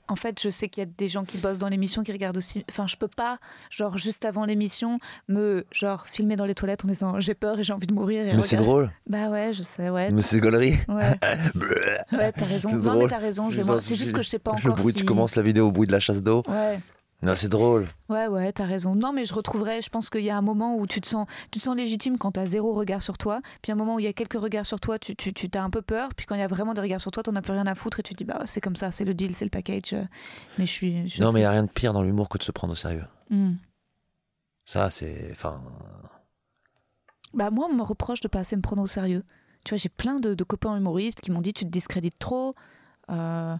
en fait, je sais qu'il y a des gens qui bossent dans l'émission qui regardent aussi. Enfin, je peux pas, genre, juste avant l'émission, me, genre, filmer dans les toilettes en disant j'ai peur et j'ai envie de mourir. et Mais c'est drôle. Bah ouais, je sais, ouais. Mais c'est gaulerie. Ouais, <laughs> ouais t'as raison. C'est Non, mais drôle. t'as raison, je vais voir. C'est juste que je sais pas Le encore bruit, si. tu commences la vidéo au bruit de la chasse d'eau. Ouais, Non, c'est drôle. ouais, ouais, t'as raison. Non, mais je retrouverai. Je pense qu'il y a un moment où tu te sens, tu te sens légitime quand t'as zéro regard sur toi. Puis un moment où il y a quelques regards sur toi, tu, tu, tu t'as un peu peur. Puis quand il y a vraiment des regards sur toi, t'en as plus rien à foutre et tu te dis bah c'est comme ça, c'est le deal, c'est le package. Mais je suis. je non, mais il n'y a rien de pire dans l'humour que de se prendre au sérieux. Hmm. Ça, c'est. Enfin. Bah moi, on me reproche de pas assez me prendre au sérieux. Tu vois, j'ai plein de, de copains humoristes qui m'ont dit tu te discrédites trop. Euh,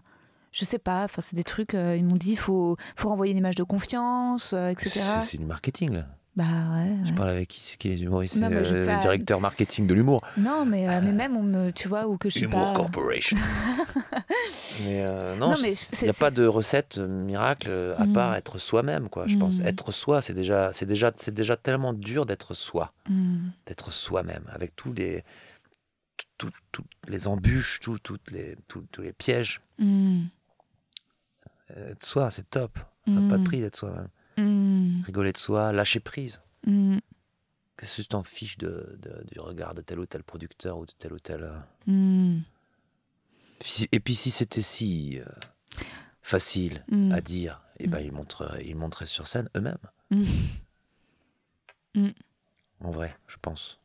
je sais pas, enfin c'est des trucs. euh, ils m'ont dit faut faut renvoyer une image de confiance, euh, etc. C'est du marketing, là. Bah ouais. Je parle avec qui C'est qui les humoristes Non, euh, le directeur marketing de l'humour. Non, mais, euh, mais même, on me, tu vois, ou que je suis Humour pas. Corporation. <laughs> mais euh, non, il n'y a pas de recette miracle à Mm. part être soi-même, quoi. Je pense Mm. être soi, c'est déjà, c'est déjà, c'est déjà tellement dur d'être soi, Hmm. d'être soi-même, avec tous les, tout- tout- toutes les embûches, tout- toutes les, tout- tous les pièges. Hmm. Euh, Être soi, c'est top. Pas de Hmm. prix d'être soi-même. Hmm. Rigoler de soi, lâcher prise. Hmm. Qu'est-ce que tu t'en fiches de, de- du regard de tel ou tel producteur ou de tel ou tel. euh. Puis- Et puis si c'était si euh, facile à dire, eh ben, Mm. ils, montreraient, ils montraient sur scène eux-mêmes. Mm. Mm. En vrai, je pense.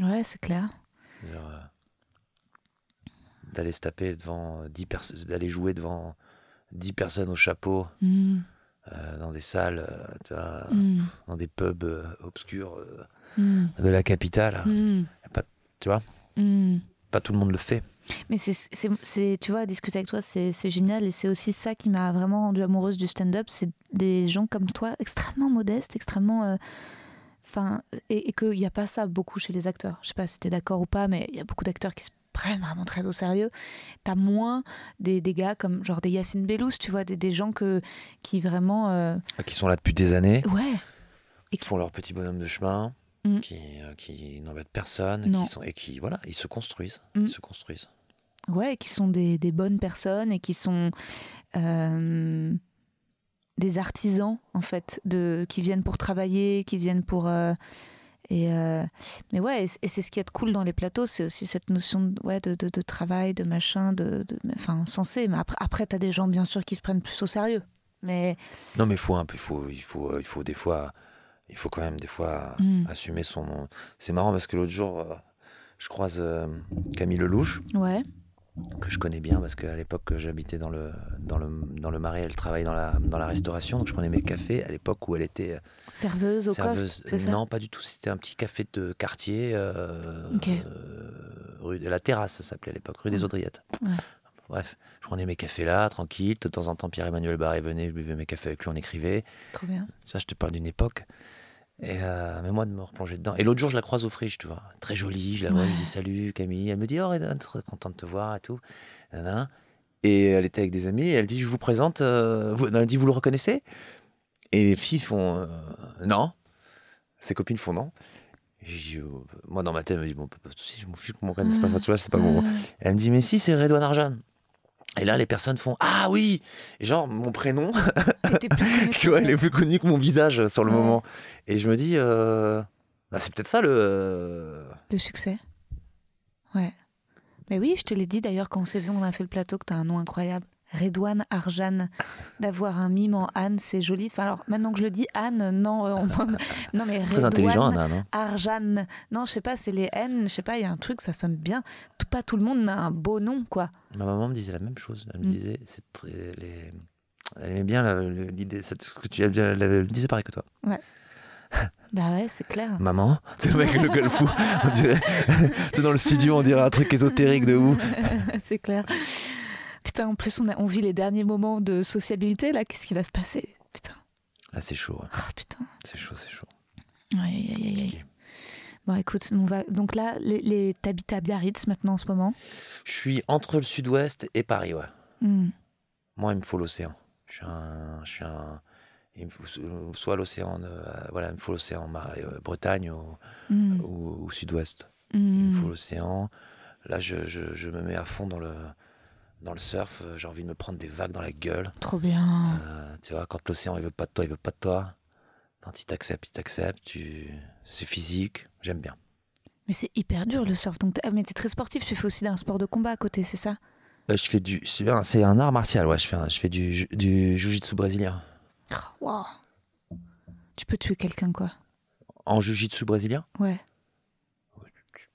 Ouais, c'est clair. Euh, D'aller se taper devant 10 personnes, d'aller jouer devant 10 personnes au chapeau Hmm. euh, dans des salles, euh, Hmm. dans des pubs euh, obscurs Hmm. de la capitale. Hmm. Tu vois, pas tout le monde le fait. Mais c'est, tu vois, discuter avec toi, c'est, génial. Et c'est aussi ça qui m'a vraiment rendue amoureuse du stand-up. C'est des gens comme toi, extrêmement modestes, extrêmement. Enfin, et, et qu'il n'y a pas ça beaucoup chez les acteurs. Je sais pas si tu es d'accord ou pas, mais il y a beaucoup d'acteurs qui se prennent vraiment très au sérieux. T'as moins des, des gars comme genre des Yacine Bellous, tu vois, des, des gens que, qui vraiment. euh, Qui sont là depuis des années, Ouais. qui font leur petit bonhomme de chemin, Mm. qui, euh, qui n'embêtent personne, Non. qui sont, et qui, voilà, ils se construisent. Mm. Ils se construisent. Ouais, qui sont des, des bonnes personnes et qui sont euh, des artisans, en fait, de, qui viennent pour travailler, qui viennent pour. Et euh, mais ouais, et, c'est ce qui est cool dans les plateaux, c'est aussi cette notion de, ouais, de, de, de travail, de machin, de, enfin, censé. Mais après, après tu as des gens, bien sûr, qui se prennent plus au sérieux. Mais. Non, mais il faut un peu, faut, il faut, il faut des fois, il faut quand même des fois Mm. assumer son nom. C'est marrant parce que l'autre jour, euh, je croise euh, Camille Lelouch, Ouais. Que je connais bien parce qu'à l'époque j'habitais dans le, dans le, dans le Marais, elle travaille dans la, dans la restauration, donc je prenais mes cafés à l'époque où elle était euh, Serveuse au serveuse. coste, ça? Non, pas du tout. C'était un petit café de quartier, euh, euh, rue de la Terrasse, ça s'appelait à l'époque, rue des. Audriettes. Ouais. Bref, je prenais mes cafés là, tranquille. De temps en temps, Pierre-Emmanuel Barré venait, je buvais mes cafés avec lui, on écrivait. Trop bien. Ça, je te parle d'une époque. Et euh, mais moi, de me replonger dedans. Et l'autre jour, je la croise au friche, tu vois. Très jolie, je la vois, Ouais. je dis salut Camille. Elle me dit, oh, Redan, très contente de te voir et tout. Et elle était avec des amis, et elle dit, je vous présente. euh, vous... non, elle dit, vous le reconnaissez? Et les filles font, euh, non. Ses copines font non. Dit, oh, moi, dans ma tête, je me dis, bon, pas de soucis, je m'en fiche qu'on me reconnaisse pas. Enfin, tu vois, c'est pas moment. Elle me dit, mais si, c'est Redouane Arjan. Et là, les personnes font, ah oui genre, mon prénom, <laughs> tu vois, elle. est plus connue que mon visage sur le Ouais. moment. Et je me dis, euh, bah, c'est peut-être ça le. Le succès. Ouais. Mais oui, je te l'ai dit d'ailleurs quand on s'est vu, on a fait le plateau, que t'as un nom incroyable. Redouane Arjan. D'avoir un mime en Anne, c'est joli. Enfin, alors, maintenant que je le dis, Anne, non, euh, on... <laughs> non mais C'est très intelligent, Redouane non? Arjan. Non, je sais pas, c'est les N, je sais pas, il y a un truc, ça sonne bien. Tout, pas tout le monde a un beau nom, quoi. Ma maman me disait la même chose. Elle me Mm. disait, c'est très. Les... Elle aimait bien l'idée, que tu elle, elle, elle disait pareil que toi. <laughs> Bah ouais, c'est clair. Maman, c'est le mec le gueule fou. <laughs> C'est dans le studio, on dirait un truc ésotérique de ouf. c'est clair. Putain, en plus, on, a, on vit les derniers moments de sociabilité, là. Qu'est-ce qui va se passer? Putain. Là, c'est chaud. ouais. Ah, putain. C'est chaud, c'est chaud. Aïe, aïe, aïe, aïe. Bon, écoute, on va... donc là, les, les... t'habites à Biarritz maintenant en ce moment? Je suis entre le sud-ouest et Paris, ouais. Hmm. Moi, il me faut l'océan. Je suis un. Je suis un il me faut so- soit l'océan, euh, voilà, il me faut l'océan, euh, Bretagne ou, Hmm. ou, ou sud-ouest. Hmm. Il me faut l'océan. Là, je, je, je me mets à fond dans le, dans le surf. Euh, J'ai envie de me prendre des vagues dans la gueule. Trop bien. Euh, tu vois, quand l'océan, il veut pas de toi, il veut pas de toi. Quand il t'accepte, il t'accepte. Tu... C'est physique. J'aime bien. Mais c'est hyper dur le surf. Donc, ah, mais t'es très sportif, tu fais aussi un sport de combat à côté, c'est ça? Euh, je fais du. C'est un, art martial, ouais. Je fais, un- je fais du, du jiu-jitsu brésilien. Oh, Waouh. Tu peux tuer quelqu'un, quoi. En jiu-jitsu brésilien? Ouais.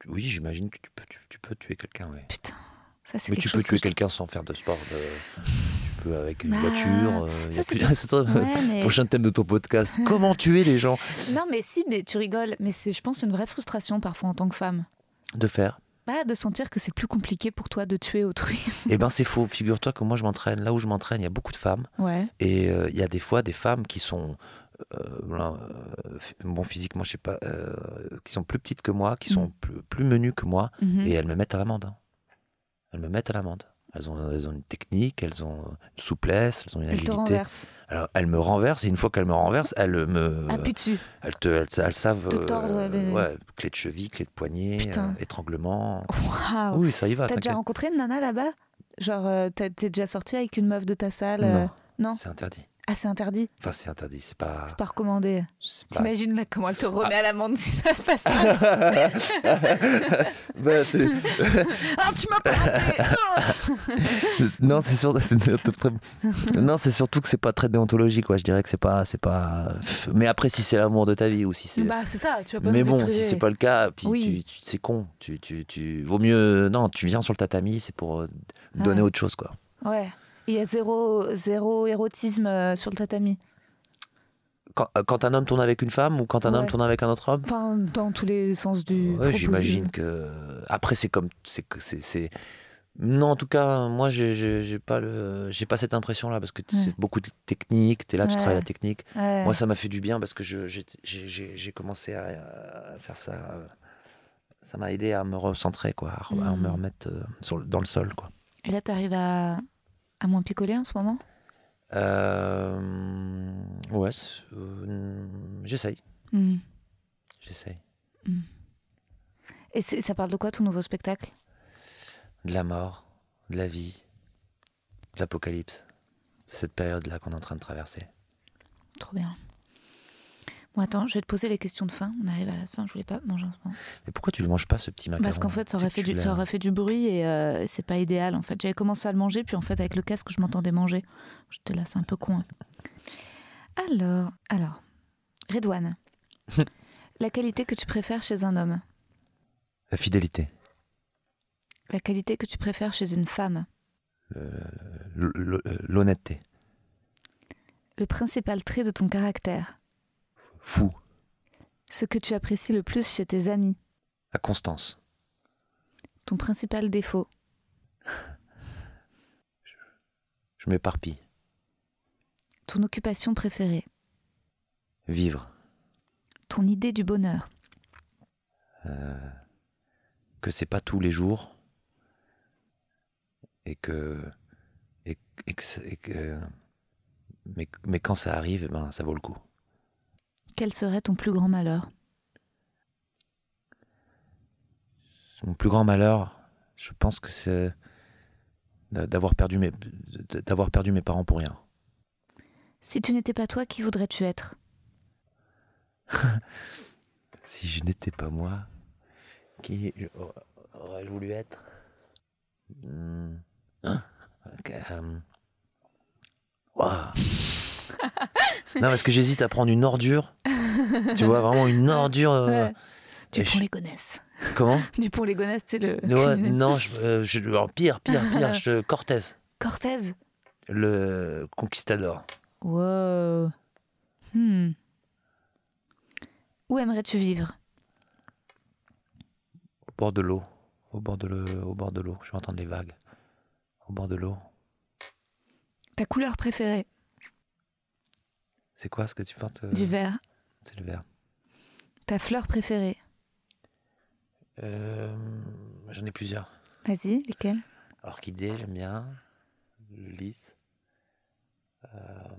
Oui, j'imagine que tu peux, tu, tu peux tuer quelqu'un, oui. Putain. Ça, Mais tu peux que tuer quelqu'un sans faire de sport. de- Tu peux avec une Bah, voiture. euh, ça, plus- <laughs> Ouais, mais- Prochain thème de ton podcast. Comment <laughs> tuer les gens? Non, mais si, mais tu rigoles. Mais c'est, je pense, une vraie frustration parfois en tant que femme. De faire? Bah, de sentir que c'est plus compliqué pour toi de tuer autrui. <laughs> Eh ben, c'est faux. Figure-toi que moi, je m'entraîne. Là où je m'entraîne, il y a beaucoup de femmes. Ouais. Et euh, il y a des fois des femmes qui sont euh, euh, bon, physiquement, je sais pas, euh, qui sont plus petites que moi, qui sont Mhm. plus, plus menues que moi, Mhm. et elles me mettent à l'amende. Elles me mettent à l'amende. Elles ont, elles ont une technique, elles ont une souplesse, elles ont une Elle te agilité. Alors, elles me renversent, et une fois qu'elles me renversent, elles me. Appuie dessus. elles, te, elles, elles savent. Te tordre les- Ouais, clé de cheville, clé de poignet, Putain. euh, étranglement. Waouh. Oui, ça y va. T'as déjà rencontré une nana là-bas? Genre, euh, t'es déjà sorti avec une meuf de ta salle euh, Non, Non? C'est interdit. Ah, c'est interdit. Enfin, c'est interdit, c'est pas. C'est pas recommandé. pas- T'imagines comment elle te remet à l'amende si ça se passe pas <laughs> Bah, c'est- <laughs> Ah, tu m'as pas rappelé non, c'est sûr- c'est très- non, c'est surtout que c'est pas très déontologique, quoi. Je dirais que c'est pas, c'est pas. Mais après, si c'est l'amour de ta vie ou si c'est. Bah, c'est ça, tu vas pas Mais bon, si c'est pas le cas, puis Oui. tu, tu- c'est con. Tu, tu, tu, vaut mieux. Non, tu viens sur le tatami, c'est pour euh, donner autre chose, quoi. Ouais. Il y a zéro, zéro érotisme euh, sur le tatami. Quand, euh, quand un homme tourne avec une femme ou quand un homme tourne avec un autre homme? Enfin, dans tous les sens du. Ouais, j'imagine que. Après, c'est comme. C'est Non, en tout cas, moi, j'ai- pas le, pas cette impression-là parce que Ouais. c'est beaucoup de technique. T'es là, tu travailles la technique. Moi, ça m'a fait du bien parce que j'ai commencé à, à faire ça. Ça m'a aidé à me recentrer, quoi, à, Mm. me remettre euh, sur, dans le sol, quoi. Et là, t'arrives à, à moins picoler en ce moment? Euh, ouais, euh, j'essaye, Hmm. j'essaye. Et c'est- ça parle de quoi ton nouveau spectacle? De la mort, de la vie, de l'apocalypse. C'est cette période-là qu'on est en train de traverser. Trop bien. Bon, attends, je vais te poser les questions de fin. On arrive à la fin, je voulais pas manger en ce moment. Mais pourquoi tu le manges pas, ce petit macaron Parce qu'en fait, ça aurait, fait du, ça aurait fait du bruit et euh, c'est pas idéal en fait. J'avais commencé à le manger, puis en fait, avec le casque, je m'entendais manger. J'étais là, c'est un peu con. hein. Alors, alors, Redouane, <laughs> la qualité que tu préfères chez un homme, La fidélité, la qualité que tu préfères chez une femme, l'honnêteté, le principal trait de ton caractère, fou, ce que tu apprécies le plus chez tes amis, la constance, ton principal défaut, <laughs> je m'éparpille, ton occupation préférée, vivre, ton idée du bonheur, que c'est pas tous les jours. Et que et, mais, mais quand ça arrive, eh ben ça vaut le coup. Quel serait ton plus grand malheur? Mon plus grand malheur, je pense que c'est d'a- d'avoir perdu mes d'avoir perdu mes parents pour rien. Si tu n'étais pas toi, qui voudrais-tu être? <laughs> Si je n'étais pas moi, qui aurait voulu être? Hmm. Hein? Euh, ouah. Non, parce que j'hésite à prendre une ordure. tu vois, vraiment une ordure. euh, Ouais. et Dupont je- les Gonesse. Comment? <laughs> Dupont les Gonesse, c'est le. Ouais, Non, <laughs> je, euh, je- pire, pire, pire. Je, Cortés, <laughs> Cortez. le conquistador. Wow. Hmm. Où aimerais-tu vivre? Au bord de l'eau. Au bord de l'eau. Au bord de l'eau. Je vais entendre les vagues. Au bord de l'eau. Ta couleur préférée? C'est quoi ce que tu portes euh, Du vert. C'est le vert. Ta fleur préférée Euh, J'en ai plusieurs. Vas-y, lesquelles? Orchidée, j'aime bien. Le lys. Euh,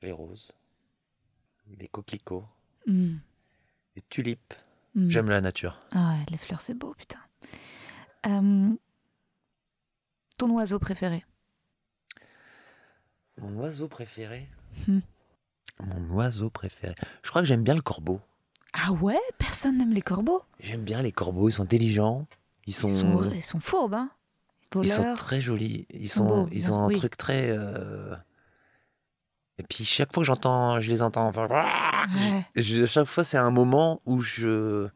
les roses. Les coquelicots. Hmm. Les tulipes. Hmm. J'aime la nature. Ah ouais, les fleurs, c'est beau, putain. Euh, ton oiseau préféré? Mon oiseau préféré? Hmm. Mon oiseau préféré. Je crois que j'aime bien le corbeau. Ah ouais? Personne n'aime les corbeaux? J'aime bien les corbeaux. Ils sont intelligents. Ils sont, Ils sont, ils sont fourbes, hein ils sont très jolis. Ils, sont ils ont un oui. truc très. euh, Et puis chaque fois que j'entends, je les entends. Enfin, Ouais. je- à chaque fois, c'est un moment où je,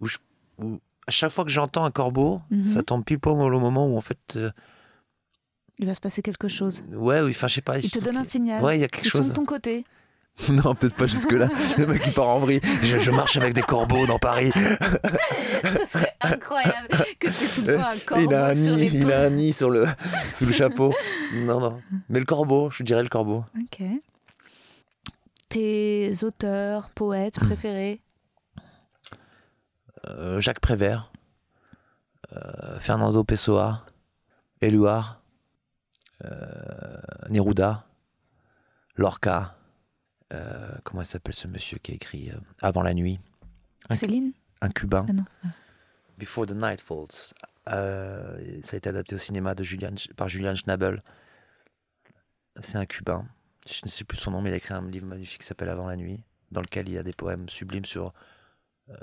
où je, où- chaque fois que j'entends un corbeau, Mhm. ça tombe pile poil au moment où en fait, euh, Il va se passer quelque chose. ouais, oui, enfin, je sais pas. Il te donne un signal. Ouais, il y a quelque Ils sont chose. de ton côté. <laughs> non, peut-être pas jusque là. Le mec il part en vrille. Je, je marche avec des corbeaux dans Paris. <laughs> Ce serait incroyable que tu tout le temps un corbeau il a un sur nid, les il a un nid sur le, sous le chapeau. Non, non. Mais le corbeau, je dirais le corbeau. Ok. Tes auteurs, poètes préférés? Euh, Jacques Prévert, euh, Fernando Pessoa, Éluard, euh, Neruda, Lorca. euh, comment s'appelle ce monsieur qui a écrit euh, Avant la nuit? Ok. Céline? Un cubain. Ah non. Ah. Before the Night Falls. Euh, ça a été adapté au cinéma de Julian, par Julian Schnabel. C'est un cubain. Je ne sais plus son nom, mais il a écrit un livre magnifique qui s'appelle Avant la nuit, dans lequel il y a des poèmes sublimes sur, euh,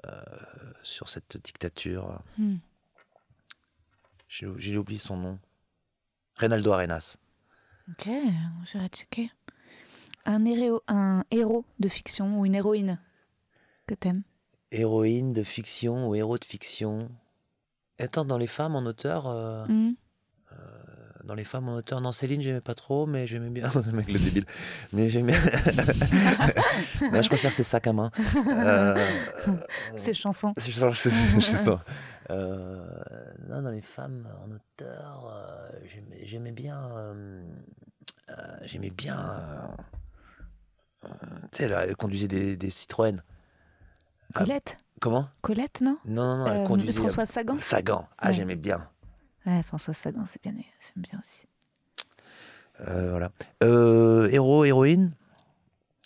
sur cette dictature. Hmm. J'ai oublié son nom. Reynaldo Arenas. Ok, j'irai checker. Un héros, un héros de fiction ou une héroïne que t'aimes? Héroïne de fiction ou héros de fiction? Attends, dans les femmes en auteur, euh, Hmm. dans les femmes en auteur, non, Céline, j'aimais pas trop, mais j'aimais bien. <laughs> le mec, le débile. Mais j'aimais. <laughs> Je préfère ses sacs à main. Euh, Ces chansons. Je sens, Euh, non, dans les femmes en auteur, euh, j'aimais- bien. euh, j'aimais bien. tu sais, elle conduisait des, des Citroën. Ah, Colette? Comment? Colette, non? Non, non, non, elle conduisait. Françoise Sagan? Sagan. Ah, Ouais. j'aimais bien. Ouais, Françoise Sagan, c'est bien, j'aime bien aussi. Euh, voilà. Euh, héros, héroïne?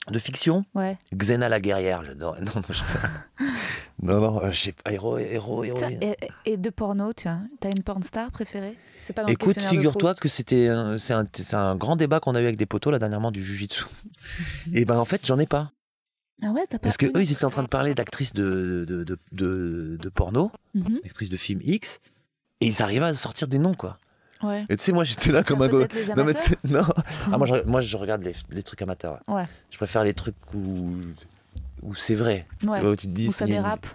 De fiction Ouais. Xena la guerrière, j'adore. <laughs> Non, non, je... non, non, euh, je sais pas. Héros, héros, héroïne. et, et de porno, tiens, t'as une porn star préférée? C'est pas dans Écoute, figure-toi que c'était c'est un, c'est un grand débat qu'on a eu avec des potos là dernièrement du jujitsu. <laughs> Et ben en fait, j'en ai pas. Ah ouais, t'as pas Parce que eux, ils étaient en train de parler d'actrices de, de, de, de, de porno, d'actrices de films X, et ils arrivaient à sortir des noms, quoi. Ouais. Et tu sais, moi, j'étais là comme un go. Non, mais non. <laughs> Ah, moi, je, moi, je regarde les, les trucs amateurs. ouais. Ouais. Je préfère les trucs où, où c'est vrai. Où tu te dis, Où ça a une- dérape.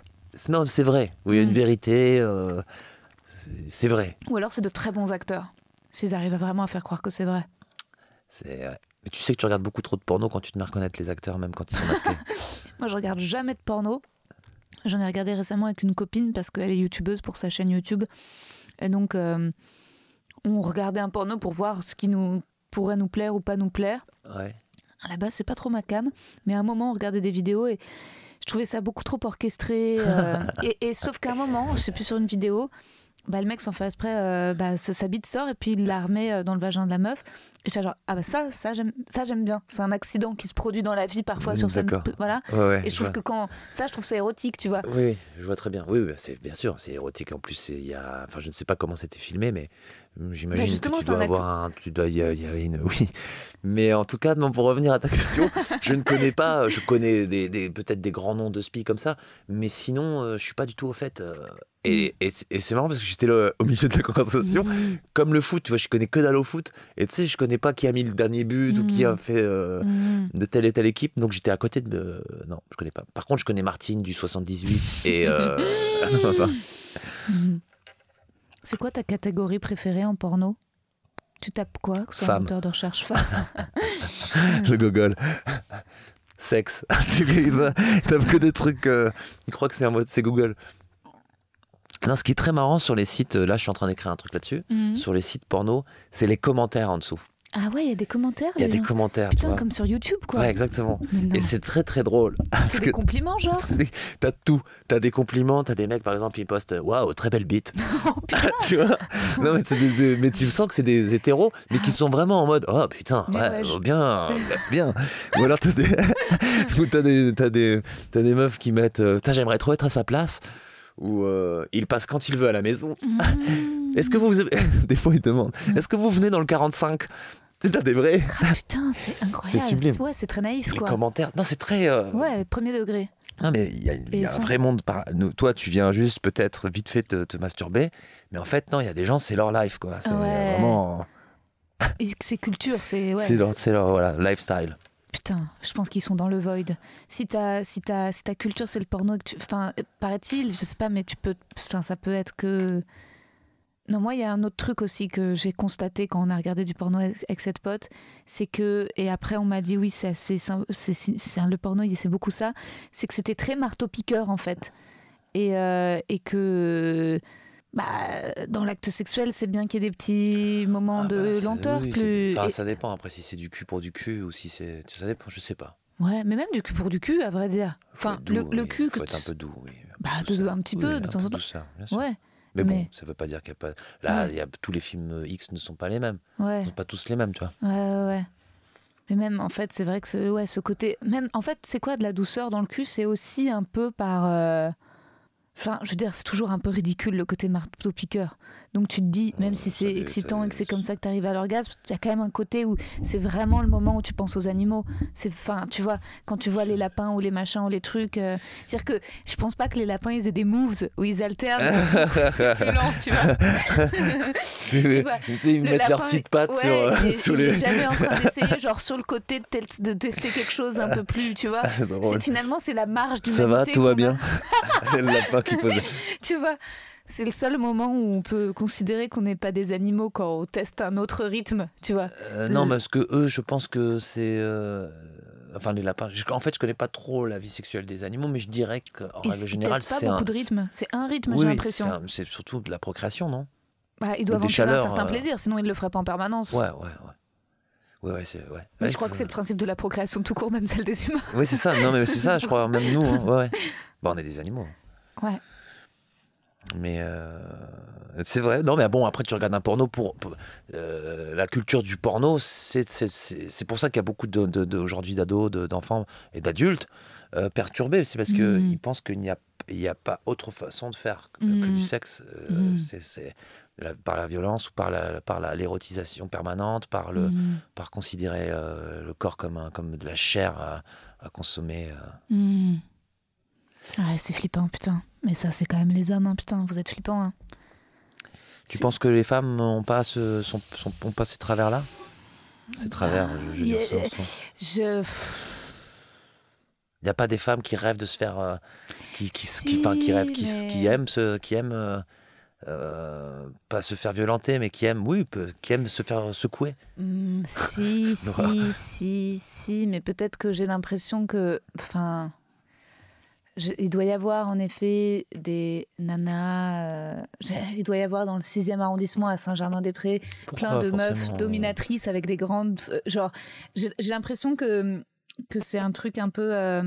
Non, c'est vrai. Où il y a une Mm. vérité. euh, c'est vrai. Ou alors c'est de très bons acteurs. S'ils arrivent vraiment à faire croire que c'est vrai. C'est. Mais tu sais que tu regardes beaucoup trop de porno quand tu te mets à reconnaître les acteurs, même quand ils sont masqués. <laughs> Moi, je regarde jamais de porno. J'en ai regardé récemment avec une copine parce qu'elle est youtubeuse pour sa chaîne YouTube. Et donc, euh, on regardait un porno pour voir ce qui nous pourrait nous plaire ou pas nous plaire. ouais. À la base, c'est pas trop ma cam, mais à un moment, on regardait des vidéos et je trouvais ça beaucoup trop orchestré. <laughs> euh, et, et sauf qu'à un moment, je sais plus sur une vidéo, bah, le mec sans faire exprès, euh, bah, sa, sa bite sort et puis il la remet euh, dans le vagin de la meuf. Et j'étais genre, ah bah ça, ça j'aime, ça j'aime bien. C'est un accident qui se produit dans la vie parfois Mm, sur scène. Voilà. Ouais, ouais, Et je trouve que quand ça, je trouve ça érotique, tu vois. Oui, je vois très bien. Oui, oui, c'est bien sûr, c'est érotique. En plus, il y a, enfin, je ne sais pas comment c'était filmé, mais j'imagine Bah, que tu dois avoir un, tu dois, y, a- il y a une, <laughs> oui. Mais en tout cas, non, pour revenir à ta question, <laughs> je ne connais pas, je connais des, des- peut-être des grands noms de spi comme ça, mais sinon, euh, je suis pas du tout au fait. euh, et, et, et c'est marrant parce que j'étais là au milieu de la conversation, comme le foot, tu vois, je connais que dalle au foot, et tu sais, je connais pas qui a mis le dernier but ou qui a Mhm. fait. euh, Mhm. de telle et telle équipe, donc j'étais à côté de. Non, je connais pas. Par contre, je connais Martine du 78 et. euh, <laughs> enfin, Mhm. C'est quoi ta catégorie préférée en porno? Tu tapes quoi que ce soit un moteur de recherche femme? <laughs> Le gogol. Sexe. <laughs> Il tape que des trucs. euh, il croit que c'est un mot, c'est Google. Non, ce qui est très marrant sur les sites, euh, là je suis en train d'écrire un truc là-dessus, Mhm. sur les sites porno, c'est les commentaires en dessous. Ah ouais, il y a des commentaires. Il y a des gens. commentaires, tu Putain, vois. comme sur YouTube, quoi. Ouais, exactement. Et c'est très très drôle. C'est que des compliments, genre <laughs> t'as tout. T'as des compliments, t'as des mecs par exemple, ils postent Waouh, très belle bite. <laughs> Oh, <laughs> tu vois? Non, mais, des- des- mais tu sens que c'est des hétéros, mais qui sont vraiment en mode Oh putain, ouais, ouais, je- oh, bien, bien. Ou alors t'as des, des, des, meufs qui mettent euh, Putain, j'aimerais trop être à sa place. Ou euh, il passe quand il veut à la maison. Mhm. Est-ce que vous. Des fois, ils demandent Est-ce que vous venez dans le 45 T'as des vrais. Ah putain, c'est incroyable. C'est sublime. Ouais, c'est très naïf, Les quoi. commentaires. Non, c'est très. euh, Ouais, premier degré. Non, mais il y a, y un sans- vrai monde. Par... toi, tu viens juste peut-être vite fait te, te masturber. Mais en fait, non, il y a des gens, c'est leur life, quoi. C'est Ouais. vraiment. C'est culture, c'est. Ouais, c'est leur, c'est- c'est leur voilà, lifestyle. Putain, je pense qu'ils sont dans le void. Si ta, si ta, si ta culture c'est le porno, et que tu, enfin, paraît-il, je sais pas, mais tu peux, enfin, ça peut être que. Non, moi, il y a un autre truc aussi que j'ai constaté quand on a regardé du porno avec cette pote, c'est que, et après on m'a dit oui, c'est le porno, il- c'est beaucoup ça, c'est que c'était très marteau-piqueur en fait. Et, euh, et que, bah, dans l'acte sexuel, c'est bien qu'il y ait des petits moments Ah de bah, c'est- lenteur oui, plus. Enfin, et- ça dépend après si c'est du cul pour du cul ou si c'est. Ça dépend, je sais pas. Ouais, mais même du cul pour du cul, à vrai dire. Enfin, doux, le, le oui, cul faut que être un peu doux, oui. Bah, de- un petit Oui, peu, de temps en temps. douceur, bien sûr. Ouais, Mais bon, ça veut pas dire qu'il n'y a pas. Là, Ouais. y a... tous les films X ne sont pas les mêmes. ouais. Ils sont pas tous les mêmes, tu vois. Ouais, ouais, ouais. Mais même, en fait, c'est vrai que ce, ouais, ce côté. Même, en fait, c'est quoi de la douceur dans le cul? C'est aussi un peu par. euh, Enfin, je veux dire, c'est toujours un peu ridicule le côté marteau-piqueur. Donc tu te dis, même si c'est excitant et que c'est comme ça que tu arrives à l'orgasme, il y a quand même un côté où c'est vraiment le moment où tu penses aux animaux. C'est, enfin, tu vois, quand tu vois les lapins ou les machins ou les trucs. euh, C'est-à-dire que je pense pas que les lapins ils aient des moves où ils alternent. <laughs> c'est plus lent, tu vois. Tu ils Le mettent leurs petites pattes ouais, sur, euh, sous les. jamais en train d'essayer, <laughs> genre sur le côté de, tester quelque chose un peu plus, tu vois. <laughs> C'est- Finalement, c'est la marge du Ça va, tout va bien. le lapin qui pose. Tu vois, c'est le seul moment où on peut considérer qu'on n'est pas des animaux quand on teste un autre rythme, tu vois. Euh, non, parce que eux, je pense que c'est. euh, Enfin, les lapins. je- En fait, je connais pas trop la vie sexuelle des animaux, mais je dirais qu'en règle générale, testent pas c'est beaucoup un. de rythme. C'est un rythme, Oui, j'ai l'impression. c'est un- c'est surtout de la procréation, non? Bah, ils doivent des en tirer un certain euh, plaisir, sinon ils le feraient pas en permanence. Ouais, ouais, ouais. Ouais, ouais, c'est. Ouais. Mais Ouais, je crois que c'est le principe de la procréation tout court, même celle des humains. Oui, c'est ça. Non, mais c'est ça, je crois. Même nous, hein. ouais, ouais. <laughs> Bon, on est des animaux. Ouais. Mais euh, c'est vrai. Non, mais bon, après, tu regardes un porno pour. pour- euh, la culture du porno, c'est pour ça qu'il y a beaucoup de, de- de- aujourd'hui d'ados, de- d'enfants et d'adultes euh, perturbés. C'est parce qu'ils Mhm. pensent qu'il n'y a, il y a pas autre façon de faire que, que du sexe. Euh, Mhm. c'est- la- par la violence ou par la par la- l'érotisation permanente, par le par considérer euh, le corps comme un, comme de la chair à, à consommer. euh. Ouais, c'est flippant, putain. Mais ça, c'est quand même les hommes, hein, putain. Vous êtes flippants, hein. Tu penses que les femmes n'ont pas, ce, sont, sont- ont pas ces travers-là? Ces travers, je, je veux dire. yeah. sont- Je. Il n'y a pas des femmes qui rêvent de se faire. euh, qui, qui, Si, qui, enfin, qui rêvent, qui, qui aiment, se, qui aiment euh, euh, pas se faire violenter, mais qui aiment, oui, qui aiment se faire secouer. Hmm, si, <laughs> si, si, si, mais peut-être que j'ai l'impression que. Enfin. Je- il doit y avoir en effet des nanas. euh, il doit y avoir dans le 6e arrondissement à Saint-Germain-des-Prés plein de meufs dominatrices avec des grandes. euh, genre, j'ai j'ai l'impression que que c'est un truc un peu euh,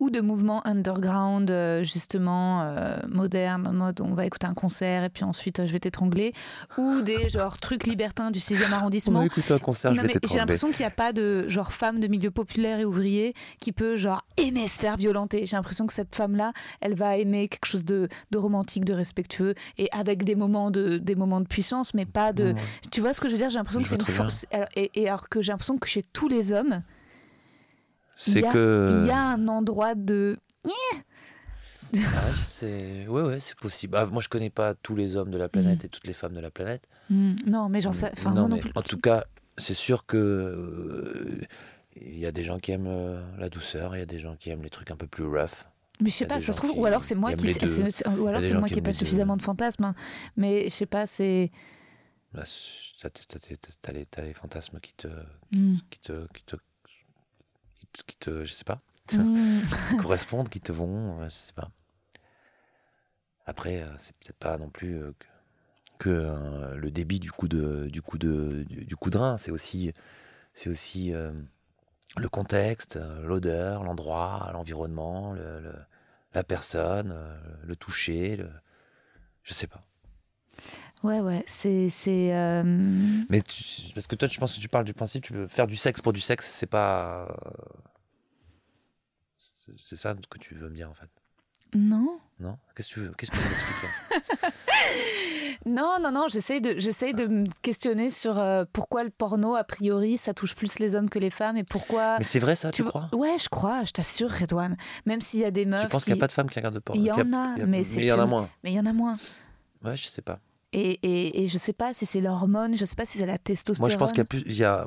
ou de mouvement underground euh, justement euh, moderne en mode on va écouter un concert et puis ensuite je vais t'étrangler ou des genre trucs libertins du 6e <laughs> arrondissement écoute un concert, je non, vais mais j'ai l'impression qu'il n'y a pas de genre femme de milieu populaire et ouvrier qui peut genre aimer se faire violenter. J'ai l'impression que cette femme-là, elle va aimer quelque chose de, de romantique, de respectueux et avec des moments de, des moments de puissance, mais pas de. Tu vois ce que je veux dire? J'ai l'impression Je que c'est une force. Et, et alors que j'ai l'impression que chez tous les hommes, C'est que. il y a un endroit de. Ah, je sais- Ouais, ouais, c'est possible. Ah, moi, je connais pas tous les hommes de la planète et toutes les femmes de la planète. Hmm, non, mais j'en sais. Enfin, non, moi non mais plus. en tout cas, c'est sûr que euh, il y a des gens qui aiment euh, la douceur, il y a des gens qui aiment les trucs un peu plus rough. Mais je sais pas, ça se trouve, qui ou alors c'est moi qui, c'est- c'est- c'est- ou alors c'est moi qui n'ai pas suffisamment de fantasmes. hein. Mais je sais pas, c'est. Là, c'est- t'as, t'as- t'as- t'as les, t'as les fantasmes qui te, qui te, qui te, qui te, qui te- je sais pas, <laughs> qui correspondent, qui te vont, euh, je sais pas. Après, euh, c'est peut-être pas non plus euh, que, que, le débit du coup de, du coup de, du, coup de rein. C'est aussi, c'est aussi euh, le contexte, l'odeur, l'endroit, l'environnement, le, le- la personne, le toucher, le, je sais pas. Ouais, ouais, c'est. euh, Mais tu- parce que toi, je pense que tu parles du principe, tu veux faire du sexe pour du sexe, c'est pas. C'est- ça que tu veux me dire en fait, Non. non? Qu'est-ce que tu veux? Qu'est-ce que tu veux m'expliquer <laughs> Non, non, non, j'essaye de, de me questionner sur euh, pourquoi le porno, a priori, ça touche plus les hommes que les femmes et pourquoi. Mais c'est vrai ça, tu, crois? Ouais, je crois, je t'assure, Redouane. Même s'il y a des meufs. Tu penses qu'il n'y a pas de femmes qui regardent de porno? Il y en a, mais il y en a moins. Mais il y en a moins. Ouais, je sais pas. Et, et, et je sais pas si c'est l'hormone, je sais pas si c'est la testostérone. Moi, je pense qu'il y a, plus, il y a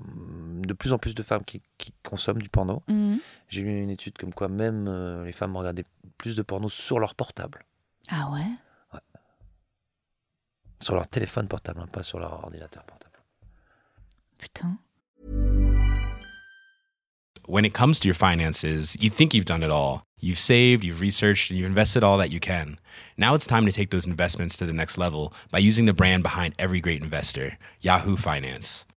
de plus en plus de femmes qui, qui consomment du porno. Mhm. J'ai lu une étude comme quoi même euh, les femmes regardaient plus de porno sur leur portable, Ah ouais? Sur leur téléphone portable, hein, pas sur leur ordinateur portable. Putain. when it comes to your finances, you think you've done it all. You've saved, you've researched, and you've invested all that you can. Now it's time to take those investments to the next level by using the brand behind every great investor, Yahoo Finance.